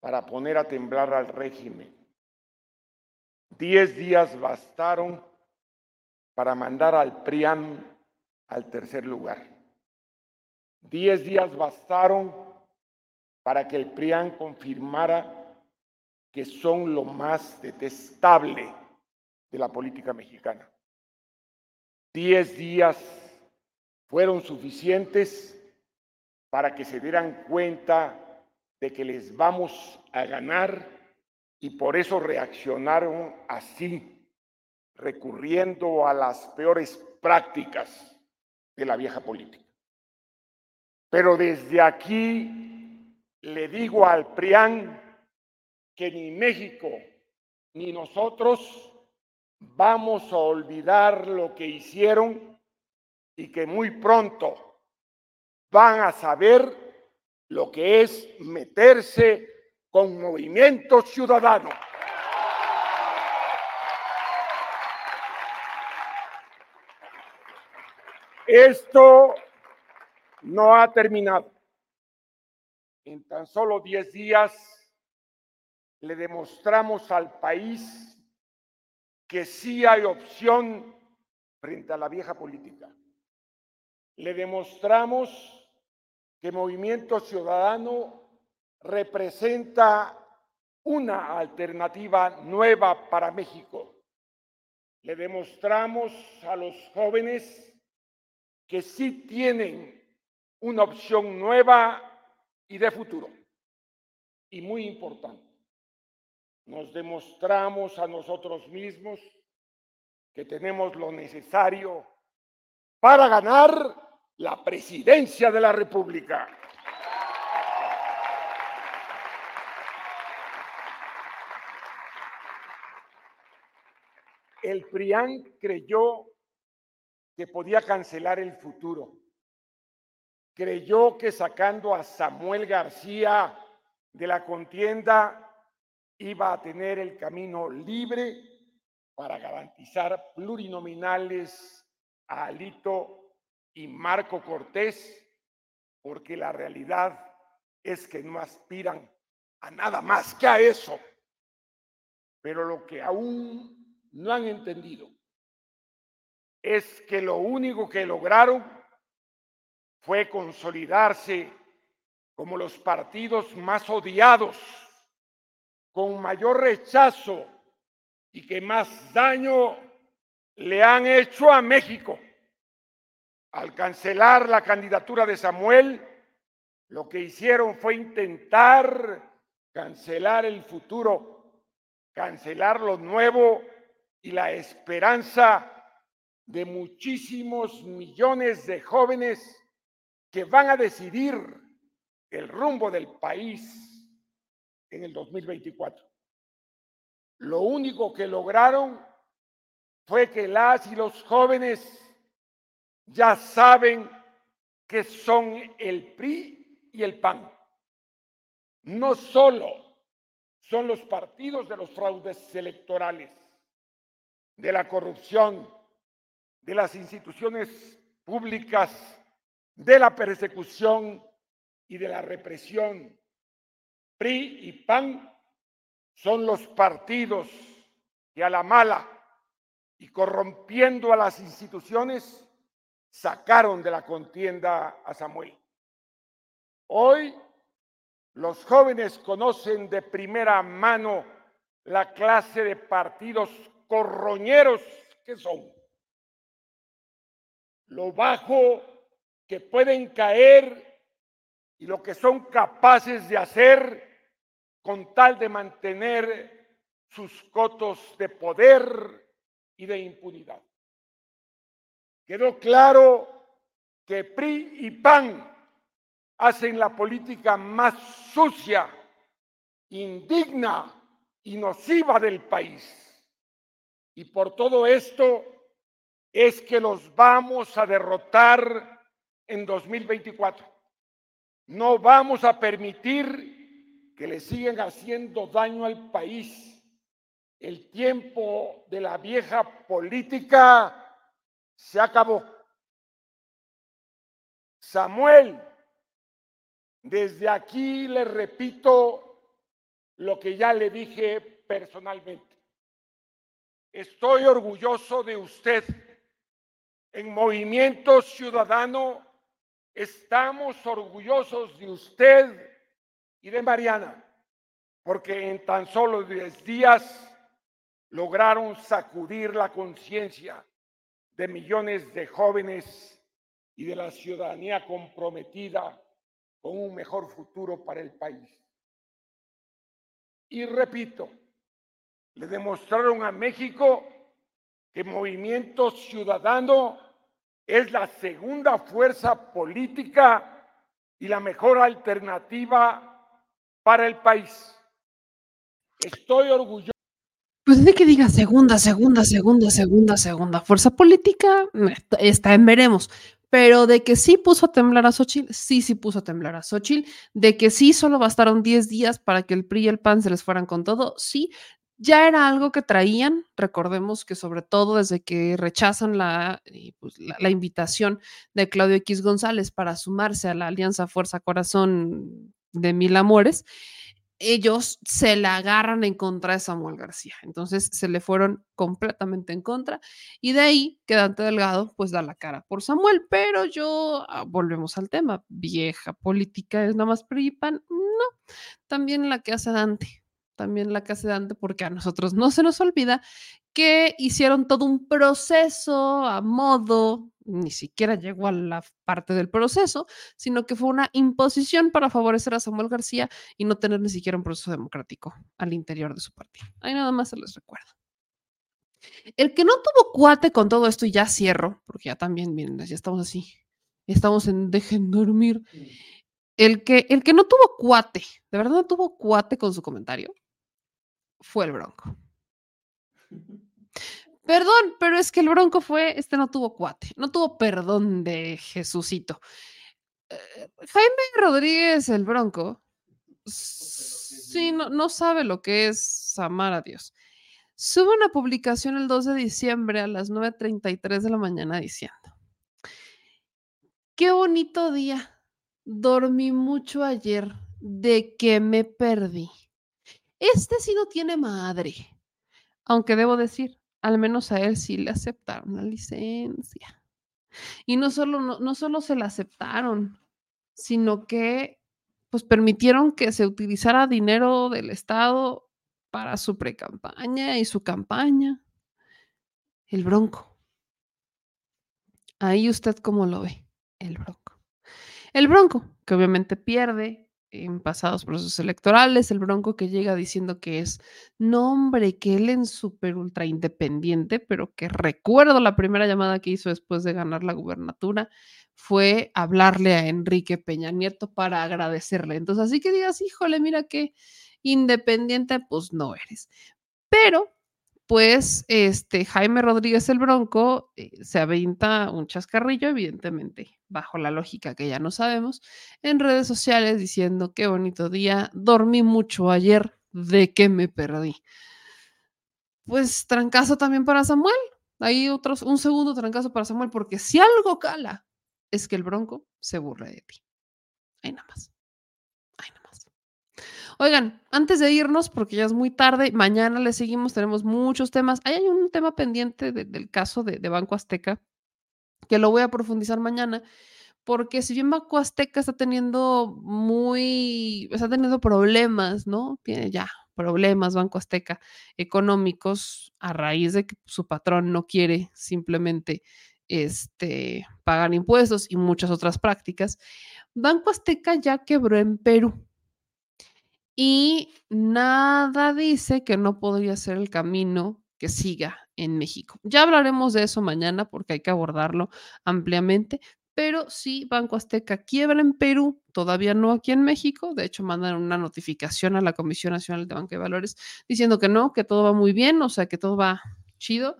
para poner a temblar al régimen. Diez días bastaron para mandar al PRIAN al tercer lugar. Diez días bastaron para que el PRIAN confirmara que son lo más detestable de la política mexicana. Diez días fueron suficientes para que se dieran cuenta de que les vamos a ganar y por eso reaccionaron así, recurriendo a las peores prácticas de la vieja política. Pero desde aquí le digo al PRIAN que ni México ni nosotros vamos a olvidar lo que hicieron y que muy pronto van a saber lo que es meterse con movimiento ciudadano. Esto no ha terminado. En tan solo 10 días le demostramos al país que sí hay opción frente a la vieja política. Le demostramos que Movimiento Ciudadano representa una alternativa nueva para México. Le demostramos a los jóvenes que sí tienen una opción nueva y de futuro. Y muy importante, nos demostramos a nosotros mismos que tenemos lo necesario para ganar la presidencia de la República. El PRIAN creyó que podía cancelar el futuro. Creyó que sacando a Samuel García de la contienda iba a tener el camino libre para garantizar plurinominales a Alito y Marco Cortés, porque la realidad es que no aspiran a nada más que a eso. Pero lo que aún no han entendido es que lo único que lograron fue consolidarse como los partidos más odiados, con mayor rechazo y que más daño le han hecho a México. Al cancelar la candidatura de Samuel, lo que hicieron fue intentar cancelar el futuro, cancelar lo nuevo y la esperanza de muchísimos millones de jóvenes que van a decidir el rumbo del país en el 2024. Lo único que lograron fue que las y los jóvenes ya saben que son el PRI y el PAN. No solo son los partidos de los fraudes electorales, de la corrupción, de las instituciones públicas, de la persecución y de la represión. PRI y PAN son los partidos que a la mala y corrompiendo a las instituciones sacaron de la contienda a Samuel. Hoy los jóvenes conocen de primera mano la clase de partidos corroñeros que son lo bajo que pueden caer y lo que son capaces de hacer con tal de mantener sus cotos de poder y de impunidad. Quedó claro que PRI y PAN hacen la política más sucia, indigna y nociva del país. Y por todo esto, es que los vamos a derrotar en 2024. No vamos a permitir que le sigan haciendo daño al país. El tiempo de la vieja política se acabó. Samuel, desde aquí le repito lo que ya le dije personalmente. Estoy orgulloso de usted en Movimiento Ciudadano estamos orgullosos de usted y de Mariana, porque en tan solo 10 días lograron sacudir la conciencia de millones de jóvenes y de la ciudadanía comprometida con un mejor futuro para el país. Y repito, le demostraron a México que Movimiento Ciudadano es la segunda fuerza política y la mejor alternativa para el país. Estoy orgulloso. Pues de que diga segunda, segunda, segunda, segunda, segunda fuerza política, está en veremos. Pero de que sí puso a temblar a Xochitl, sí, sí puso a temblar a Xochitl. De que sí solo bastaron 10 días para que el PRI y el PAN se les fueran con todo, sí ya era algo que traían. Recordemos que sobre todo desde que rechazan la, eh, pues, la, invitación de Claudio X González para sumarse a la Alianza Fuerza Corazón de Mil Amores, ellos se la agarran en contra de Samuel García. Entonces se le fueron completamente en contra y de ahí que Dante Delgado pues da la cara por Samuel. Pero yo, ah, volvemos al tema, vieja política es nada más PRIPAN. No, también la que hace Dante también la casa de Dante, porque a nosotros no se nos olvida que hicieron todo un proceso a modo, ni siquiera llegó a la parte del proceso, sino que fue una imposición para favorecer a Samuel García y no tener ni siquiera un proceso democrático al interior de su partido. Ahí nada más se les recuerda. El que no tuvo cuate con todo esto, y ya cierro, porque ya también, miren, ya estamos así, estamos en dejen dormir. El que, el que no tuvo cuate, de verdad no tuvo cuate con su comentario, fue el Bronco. Perdón, pero es que el Bronco fue, este no tuvo cuate, no tuvo perdón de Jesucito. Eh, Jaime Rodríguez, el Bronco, sí, no, no sabe lo que es amar a Dios. Sube una publicación el 2 de diciembre a las 9.33 de la mañana diciendo, qué bonito día, dormí mucho ayer, de que me perdí. Este sí no tiene madre, aunque debo decir, al menos a él sí le aceptaron la licencia. Y no solo, no, solo se la aceptaron, sino que pues permitieron que se utilizara dinero del Estado para su precampaña y su campaña. El bronco. Ahí usted cómo lo ve, el bronco. El bronco, que obviamente pierde en pasados procesos electorales, el bronco que llega diciendo que es nombre, que él en súper ultra independiente, pero que recuerdo la primera llamada que hizo después de ganar la gubernatura fue hablarle a Enrique Peña Nieto para agradecerle. Entonces, así que digas, híjole, mira qué independiente, pues no eres. Pero, pues, este Jaime Rodríguez el Bronco eh, se avienta un chascarrillo, evidentemente, bajo la lógica que ya no sabemos, en redes sociales diciendo qué bonito día, dormí mucho ayer, de qué me perdí. Pues trancazo también para Samuel. Hay otros, un segundo trancazo para Samuel, porque si algo cala es que el bronco se burla de ti. Ahí nada más. Oigan, antes de irnos, porque ya es muy tarde, mañana le seguimos, tenemos muchos temas. Ahí hay un tema pendiente de- del caso de, de Banco Azteca, que lo voy a profundizar mañana, porque si bien Banco Azteca está teniendo muy, está teniendo problemas, ¿no? Tiene ya problemas Banco Azteca económicos a raíz de que su patrón no quiere simplemente este, pagar impuestos y muchas otras prácticas. Banco Azteca ya quebró en Perú y nada dice que no podría ser el camino que siga en México. Ya hablaremos de eso mañana porque hay que abordarlo ampliamente, pero sí, Banco Azteca quiebra en Perú, todavía no aquí en México. De hecho, mandan una notificación a la Comisión Nacional de Banco de Valores diciendo que no, que todo va muy bien, o sea, que todo va chido,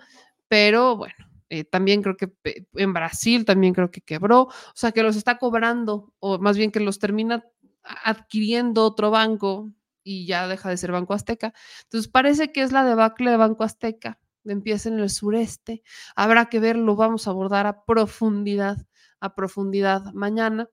pero bueno. eh, también creo que en Brasil también creo que quebró, o sea que los está cobrando, o más bien que los termina adquiriendo otro banco y ya deja de ser Banco Azteca. Entonces parece que es la debacle de Banco Azteca. Empieza en el sureste. Habrá que verlo, vamos a abordar a profundidad, a profundidad mañana.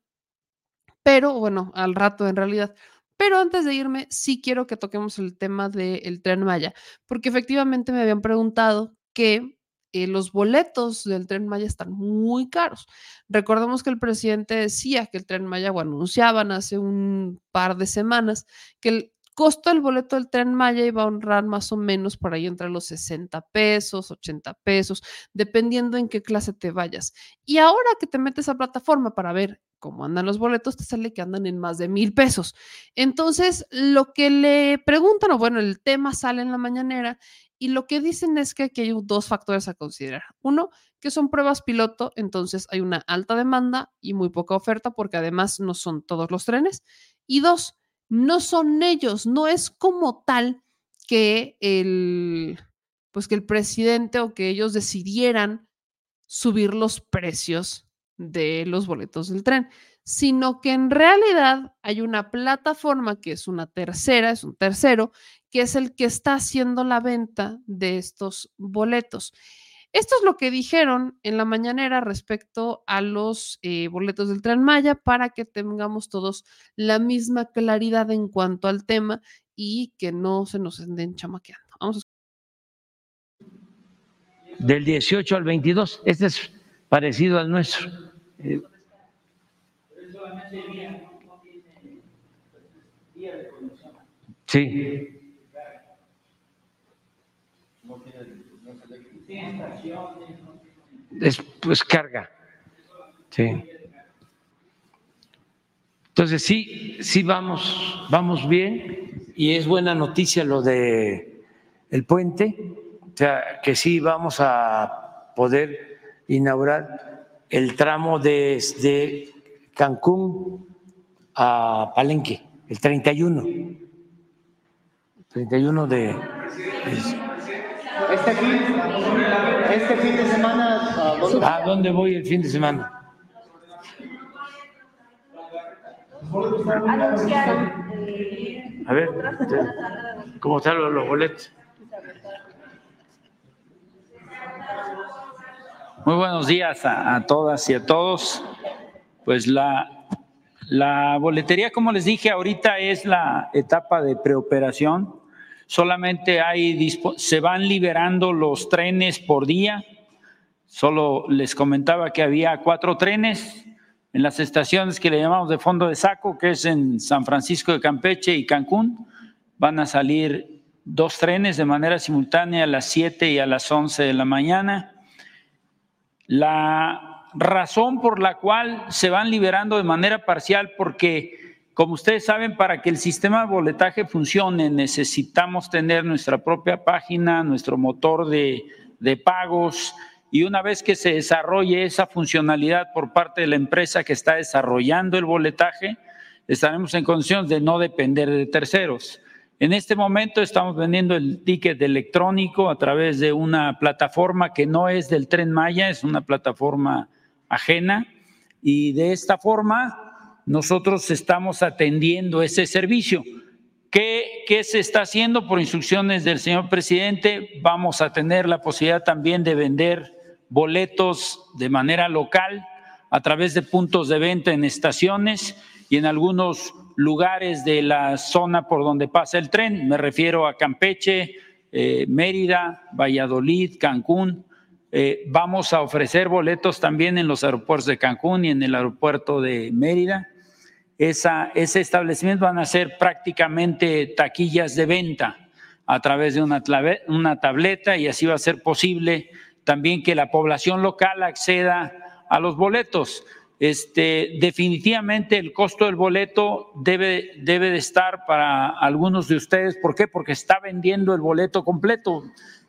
Pero bueno, al rato en realidad. Pero antes de irme, sí quiero que toquemos el tema del tren Maya, porque efectivamente me habían preguntado que eh, los boletos del tren Maya están muy caros. Recordemos que el presidente decía que el tren Maya, o anunciaban hace un par de semanas, que el costo del boleto del tren Maya iba a honrar más o menos por ahí entre los 60 pesos, 80 pesos, dependiendo en qué clase te vayas. Y ahora que te metes a plataforma para ver cómo andan los boletos, te sale que andan en más de mil pesos. Entonces, lo que le preguntan, o bueno, el tema sale en la mañanera y lo que dicen es que aquí hay dos factores a considerar. Uno, que son pruebas piloto, entonces hay una alta demanda y muy poca oferta porque además no son todos los trenes. Y dos, no son ellos, no es como tal que el, pues que el presidente o que ellos decidieran subir los precios de los boletos del tren, sino que en realidad hay una plataforma que es una tercera, es un tercero, que es el que está haciendo la venta de estos boletos. Esto es lo que dijeron en la mañanera respecto a los eh, boletos del tren Maya para que tengamos todos la misma claridad en cuanto al tema y que no se nos anden chamaqueando. Vamos a del 18 al 22. Este es parecido al nuestro. Eh, Sí. Es pues carga. Sí. Entonces sí, sí vamos, vamos bien y es buena noticia lo de el puente, o sea que sí vamos a poder inaugurar el tramo desde Cancún a Palenque, el 31. 31 de... Este fin, este fin de semana, ¿a dónde? ¿A dónde voy el fin de semana? A ver, ¿cómo están los, los boletos? Muy buenos días a, a todas y a todos. Pues la, la boletería, como les dije, ahorita es la etapa de preoperación. Solamente hay, se van liberando los trenes por día. Solo les comentaba que había cuatro trenes en las estaciones que le llamamos de fondo de saco, que es en San Francisco de Campeche y Cancún. Van a salir dos trenes de manera simultánea a las 7 y a las 11 de la mañana. La razón por la cual se van liberando de manera parcial, porque como ustedes saben, para que el sistema de boletaje funcione, necesitamos tener nuestra propia página, nuestro motor de, de pagos, y una vez que se desarrolle esa funcionalidad por parte de la empresa que está desarrollando el boletaje, estaremos en condiciones de no depender de terceros. En este momento estamos vendiendo el ticket electrónico a través de una plataforma que no es del Tren Maya, es una plataforma ajena y de esta forma nosotros estamos atendiendo ese servicio. ¿Qué, ¿Qué, se está haciendo por instrucciones del señor presidente? Vamos a tener la posibilidad también de vender boletos de manera local a través de puntos de venta en estaciones y en algunos lugares de la zona por donde pasa el tren. Me refiero a Campeche, eh, Mérida, Valladolid, Cancún. Eh, vamos a ofrecer boletos también en los aeropuertos de Cancún y en el aeropuerto de Mérida. Esa, ese establecimiento van a ser prácticamente taquillas de venta a través de una, una tableta y así va a ser posible también que la población local acceda a los boletos. Este, definitivamente el costo del boleto debe, debe de estar para algunos de ustedes. ¿Por qué? Porque está vendiendo el boleto completo.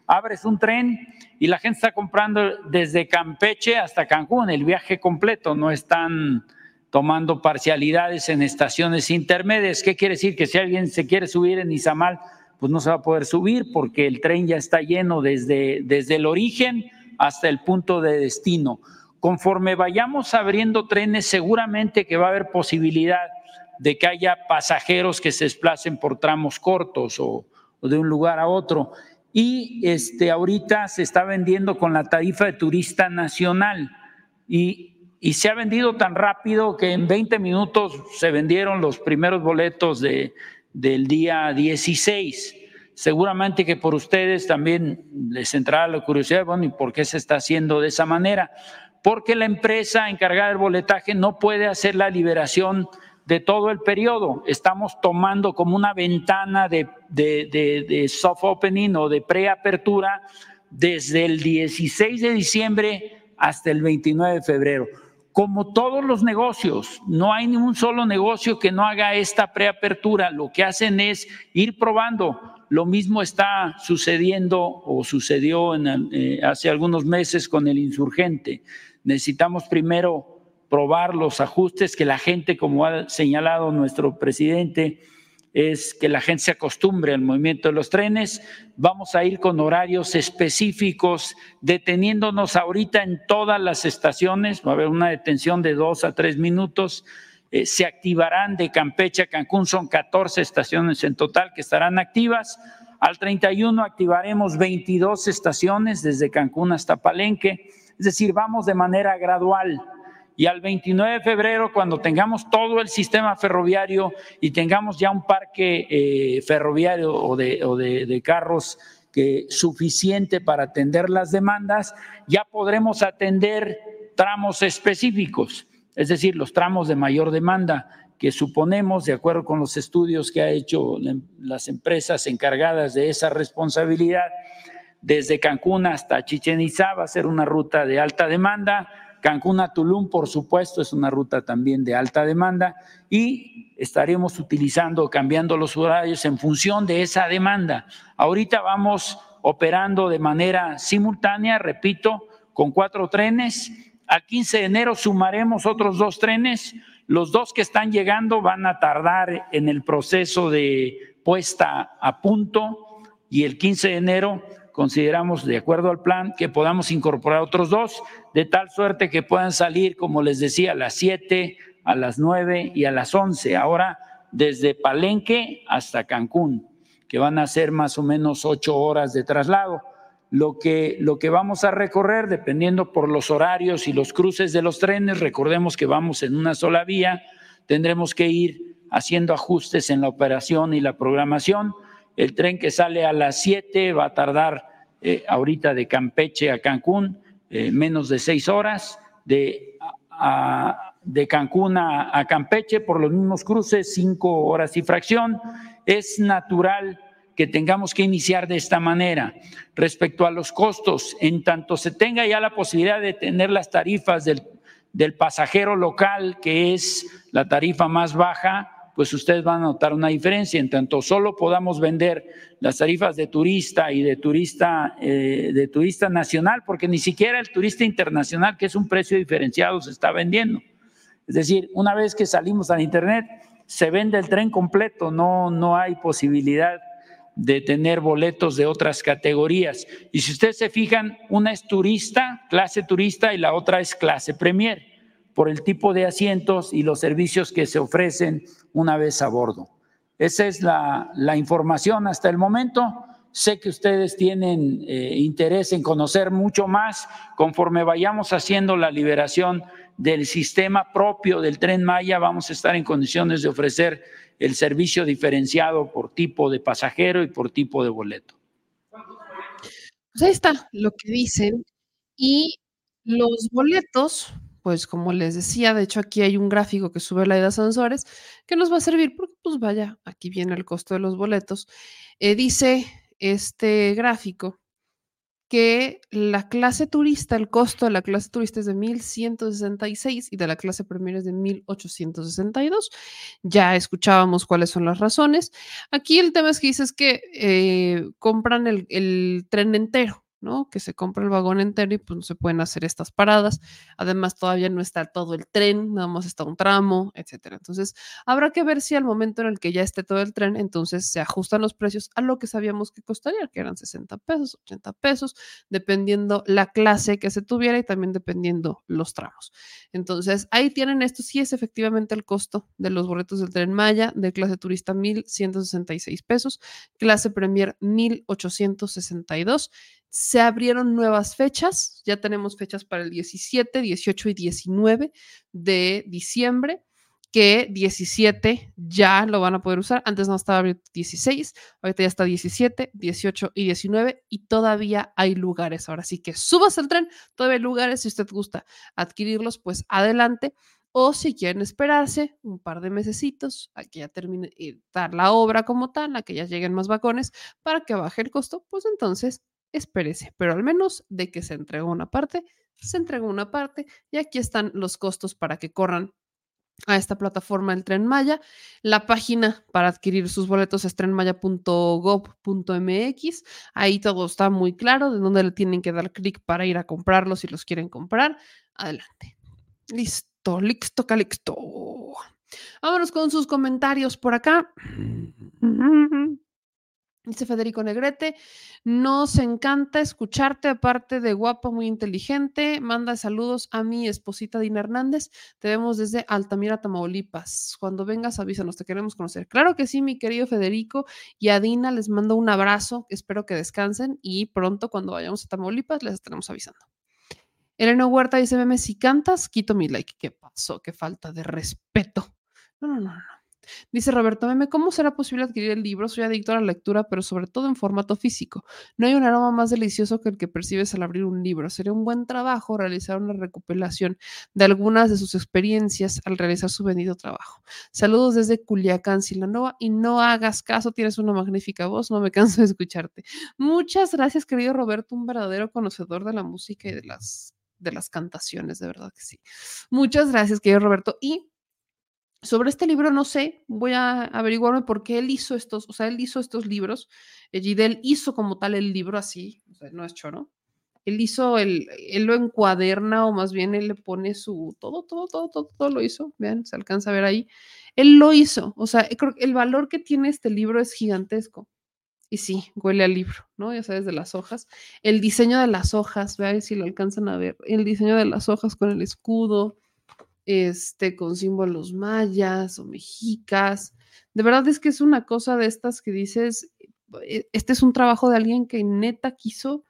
Abres un tren y la gente está comprando desde Campeche hasta Cancún, el viaje completo, no están tomando parcialidades en estaciones intermedias. ¿Qué quiere decir? Que si alguien se quiere subir en Izamal, pues no se va a poder subir porque el tren ya está lleno desde, desde el origen hasta el punto de destino. Conforme vayamos abriendo trenes, seguramente que va a haber posibilidad de que haya pasajeros que se desplacen por tramos cortos o, o de un lugar a otro. Y este, ahorita se está vendiendo con la tarifa de turista nacional y, y se ha vendido tan rápido que en 20 minutos se vendieron los primeros boletos de, del día 16. Seguramente que por ustedes también les entrará la curiosidad, bueno, ¿y por qué se está haciendo de esa manera? Porque la empresa encargada del boletaje no puede hacer la liberación de todo el periodo. Estamos tomando como una ventana de, de, de, de soft opening o de preapertura desde el 16 de diciembre hasta el 29 de febrero como todos los negocios, no hay ningún solo negocio que no haga esta preapertura. Lo que hacen es ir probando. Lo mismo está sucediendo o sucedió eh, hace algunos meses con el insurgente. Necesitamos primero probar los ajustes que la gente, como ha señalado nuestro presidente, es que la gente se acostumbre al movimiento de los trenes. Vamos a ir con horarios específicos, deteniéndonos ahorita en todas las estaciones. Va a haber una detención de dos a tres minutos. Eh, se activarán de Campeche a Cancún, son 14 estaciones en total que estarán activas. Al 31 activaremos 22 estaciones desde Cancún hasta Palenque. Es decir, vamos de manera gradual y al 29 de febrero, cuando tengamos todo el sistema ferroviario y tengamos ya un parque eh, ferroviario o, de, carros suficiente para atender las demandas, ya podremos atender tramos específicos, es decir, los tramos de mayor demanda que suponemos, de acuerdo con los estudios que ha hecho las empresas encargadas de esa responsabilidad, desde Cancún hasta Chichen Itzá va a ser una ruta de alta demanda, Cancún a Tulum, por supuesto, es una ruta también de alta demanda y estaremos utilizando, cambiando los horarios en función de esa demanda. Ahorita vamos operando de manera simultánea, repito, con cuatro trenes. Al 15 de enero sumaremos otros dos trenes. Los dos que están llegando van a tardar en el proceso de puesta a punto y el 15 de enero consideramos, de acuerdo al plan, que podamos incorporar otros dos, de tal suerte que puedan salir, como les decía, a las 7, a las 9 y a las 11. Ahora, desde Palenque hasta Cancún, que van a ser más o menos ocho horas de traslado. Lo que, lo que vamos a recorrer, dependiendo por los horarios y los cruces de los trenes, recordemos que vamos en una sola vía, tendremos que ir haciendo ajustes en la operación y la programación. El tren que sale a las 7 va a tardar eh, ahorita de Campeche a Cancún eh, menos de seis horas, de, de Cancún a, a Campeche por los mismos cruces, cinco horas y fracción. Es natural que tengamos que iniciar de esta manera. Respecto a los costos, en tanto se tenga ya la posibilidad de tener las tarifas del, del pasajero local, que es la tarifa más baja, pues ustedes van a notar una diferencia. En tanto solo podamos vender las tarifas de turista y de turista, eh, de turista nacional, porque ni siquiera el turista internacional, que es un precio diferenciado, se está vendiendo. Es decir, una vez que salimos al Internet, se vende el tren completo, no, no hay posibilidad de tener boletos de otras categorías. Y si ustedes se fijan, una es turista, clase turista, y la otra es clase premier, por el tipo de asientos y los servicios que se ofrecen una vez a bordo. Esa es la, la información hasta el momento. Sé que ustedes tienen eh, interés en conocer mucho más conforme vayamos haciendo la liberación del sistema propio del tren Maya, vamos a estar en condiciones de ofrecer el servicio diferenciado por tipo de pasajero y por tipo de boleto. Pues ahí está lo que dicen. Y los boletos, pues como les decía, de hecho aquí hay un gráfico que sube la de Sansores que nos va a servir porque, pues vaya, aquí viene el costo de los boletos. Eh, dice este gráfico que la clase turista, el costo de la clase turista es de 1.166 y de la clase premier es de 1.862. Ya escuchábamos cuáles son las razones. Aquí el tema es que dices que eh, compran el tren entero. ¿No? Que se compra el vagón entero y pues no se pueden hacer estas paradas. Además, todavía no está todo el tren, nada más está un tramo, etcétera. Entonces, habrá que ver si al momento en el que ya esté todo el tren, entonces se ajustan los precios a lo que sabíamos que costaría, que eran 60 pesos, 80 pesos, dependiendo la clase que se tuviera y también dependiendo los tramos. Entonces, ahí tienen esto, sí es efectivamente el costo de los boletos del tren Maya, de clase turista 1.166 pesos, clase Premier 1.862 se abrieron nuevas fechas, ya tenemos fechas para el 17, 18 y 19 de diciembre, que 17 ya lo van a poder usar. Antes no estaba abierto 16, ahorita ya está 17, 18 y 19 y todavía hay lugares. Ahora sí que subas el tren, todavía hay lugares. Si usted gusta adquirirlos, pues adelante. O si quieren esperarse un par de mesecitos a que ya termine eh, dar la obra como tal, a que ya lleguen más vagones para que baje el costo, pues entonces espérese, pero al menos de que se entregó una parte, se entregó una parte y aquí están los costos para que corran a esta plataforma el Tren Maya. La página para adquirir sus boletos es trenmaya.gov.mx. Ahí todo está muy claro de dónde le tienen que dar clic para ir a comprarlos si los quieren comprar. Adelante. Listo, listo, calixto. Vámonos con sus comentarios por acá. Dice Federico Negrete, nos encanta escucharte, aparte de guapo, muy inteligente. Manda saludos a mi esposita Dina Hernández. Te vemos desde Altamira, Tamaulipas. Cuando vengas, avísanos, te queremos conocer. Claro que sí, mi querido Federico. Y a Dina les mando un abrazo. Espero que descansen y pronto, cuando vayamos a Tamaulipas, les estaremos avisando. Elena Huerta dice: Meme, si cantas, quito mi like. ¿Qué pasó? Qué falta de respeto. No, no, no, no. Dice Roberto Meme, ¿cómo será posible adquirir el libro? Soy adicto a la lectura, pero sobre todo en formato físico. No hay un aroma más delicioso que el que percibes al abrir un libro. Sería un buen trabajo realizar una recopilación de algunas de sus experiencias al realizar su vendido trabajo. Saludos desde Culiacán, Sinaloa, y no hagas caso, tienes una magnífica voz, no me canso de escucharte. Muchas gracias, querido Roberto, un verdadero conocedor de la música y de las de las cantaciones, de verdad que sí. Muchas gracias, querido Roberto. Y sobre este libro no sé, voy a averiguarme por qué él hizo estos, o sea, él hizo estos libros. Eh, Gidel hizo como tal el libro así, no es choro. Él hizo el, él lo encuaderna o más bien él le pone su, todo, todo, todo, todo, todo lo hizo. Vean, se alcanza a ver ahí. Él lo hizo, o sea, creo que el valor que tiene este libro es gigantesco. Y sí, huele al libro, ¿no? Ya sabes, de las hojas. El diseño de las hojas, vean si lo alcanzan a ver. El diseño de las hojas con el escudo, este, con símbolos mayas o mexicas. De verdad es que es una cosa de estas que dices, "E- este es un trabajo de alguien que neta quiso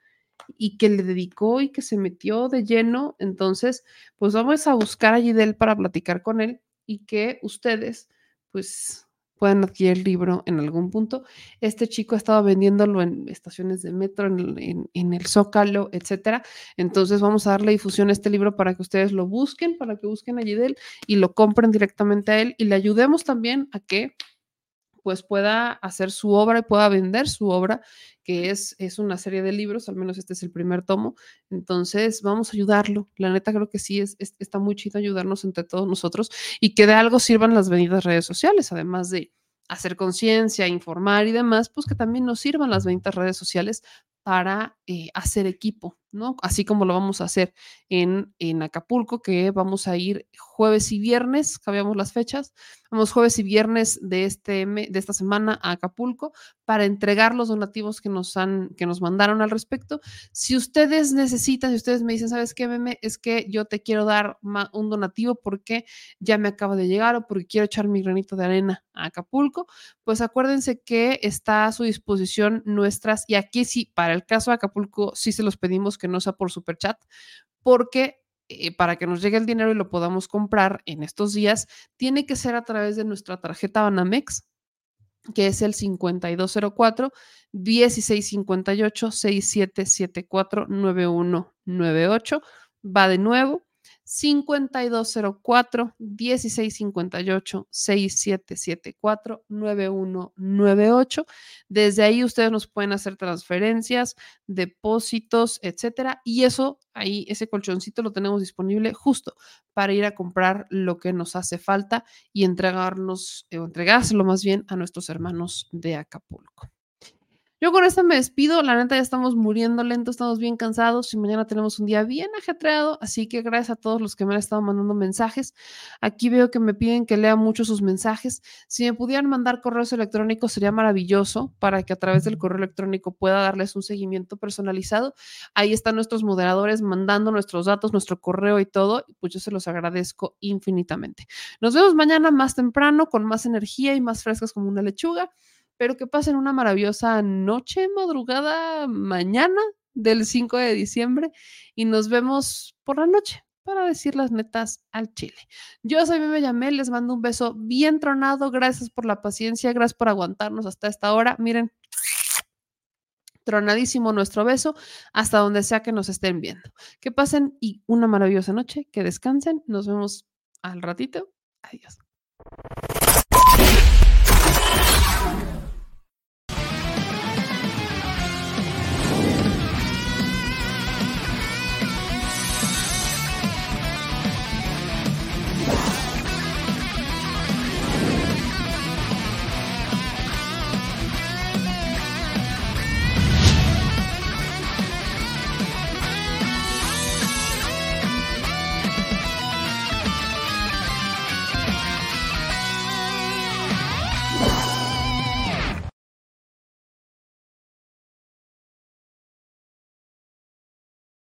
y que le dedicó y que se metió de lleno. Entonces, pues vamos a buscar a Gidel para platicar con él y que ustedes, pues, puedan adquirir el libro en algún punto. Este chico ha estado vendiéndolo en estaciones de metro, en, el- en- el Zócalo, etcétera. Entonces, vamos a darle difusión a este libro para que ustedes lo busquen, para que busquen a Gidel y lo compren directamente a él y le ayudemos también a que pues pueda hacer su obra y pueda vender su obra, que es, es una serie de libros, al menos este es el primer tomo. Entonces, vamos a ayudarlo. La neta creo que sí, es, es- está muy chido ayudarnos entre todos nosotros y que de algo sirvan las benditas redes sociales, además de hacer conciencia, informar y demás, pues que también nos sirvan las benditas redes sociales para eh, hacer equipo, ¿no? Así como lo vamos a hacer en, Acapulco, que vamos a ir jueves y viernes, cambiamos las fechas, vamos jueves y viernes de, este, de esta semana a Acapulco para entregar los donativos que nos, han, que nos mandaron al respecto. Si ustedes necesitan, si ustedes me dicen, ¿sabes qué, meme? Es que yo te quiero dar un donativo porque ya me acaba de llegar o porque quiero echar mi granito de arena a Acapulco, pues acuérdense que está a su disposición nuestras, y aquí sí, para el caso de Acapulco, sí se los pedimos que no por superchat, porque eh, para que nos llegue el dinero y lo podamos comprar en estos días, tiene que ser a través de nuestra tarjeta Banamex, que es el 5204 1658 6774 9198. Va de nuevo. 5204 1658 6774 9198. Desde ahí ustedes nos pueden hacer transferencias, depósitos, etcétera. Y eso, ahí, ese colchoncito lo tenemos disponible justo para ir a comprar lo que nos hace falta y entregarnos, o entregárselo más bien a nuestros hermanos de Acapulco. Yo con esta me despido. La neta ya estamos muriendo lento, estamos bien cansados y mañana tenemos un día bien ajetreado. Así que gracias a todos los que me han estado mandando mensajes. Aquí veo que me piden que lea mucho sus mensajes. Si me pudieran mandar correos electrónicos sería maravilloso para que a través del correo electrónico pueda darles un seguimiento personalizado. Ahí están nuestros moderadores mandando nuestros datos, nuestro correo y todo. y Pues yo se los agradezco infinitamente. Nos vemos mañana más temprano con más energía y más frescas como una lechuga pero que pasen una maravillosa noche, madrugada, mañana del 5 de diciembre y nos vemos por la noche para decir las netas al chile. Yo soy Meme Yamel, les mando un beso bien tronado, gracias por la paciencia, gracias por aguantarnos hasta esta hora. Miren, tronadísimo nuestro beso hasta donde sea que nos estén viendo. Que pasen y una maravillosa noche, que descansen, nos vemos al ratito. Adiós.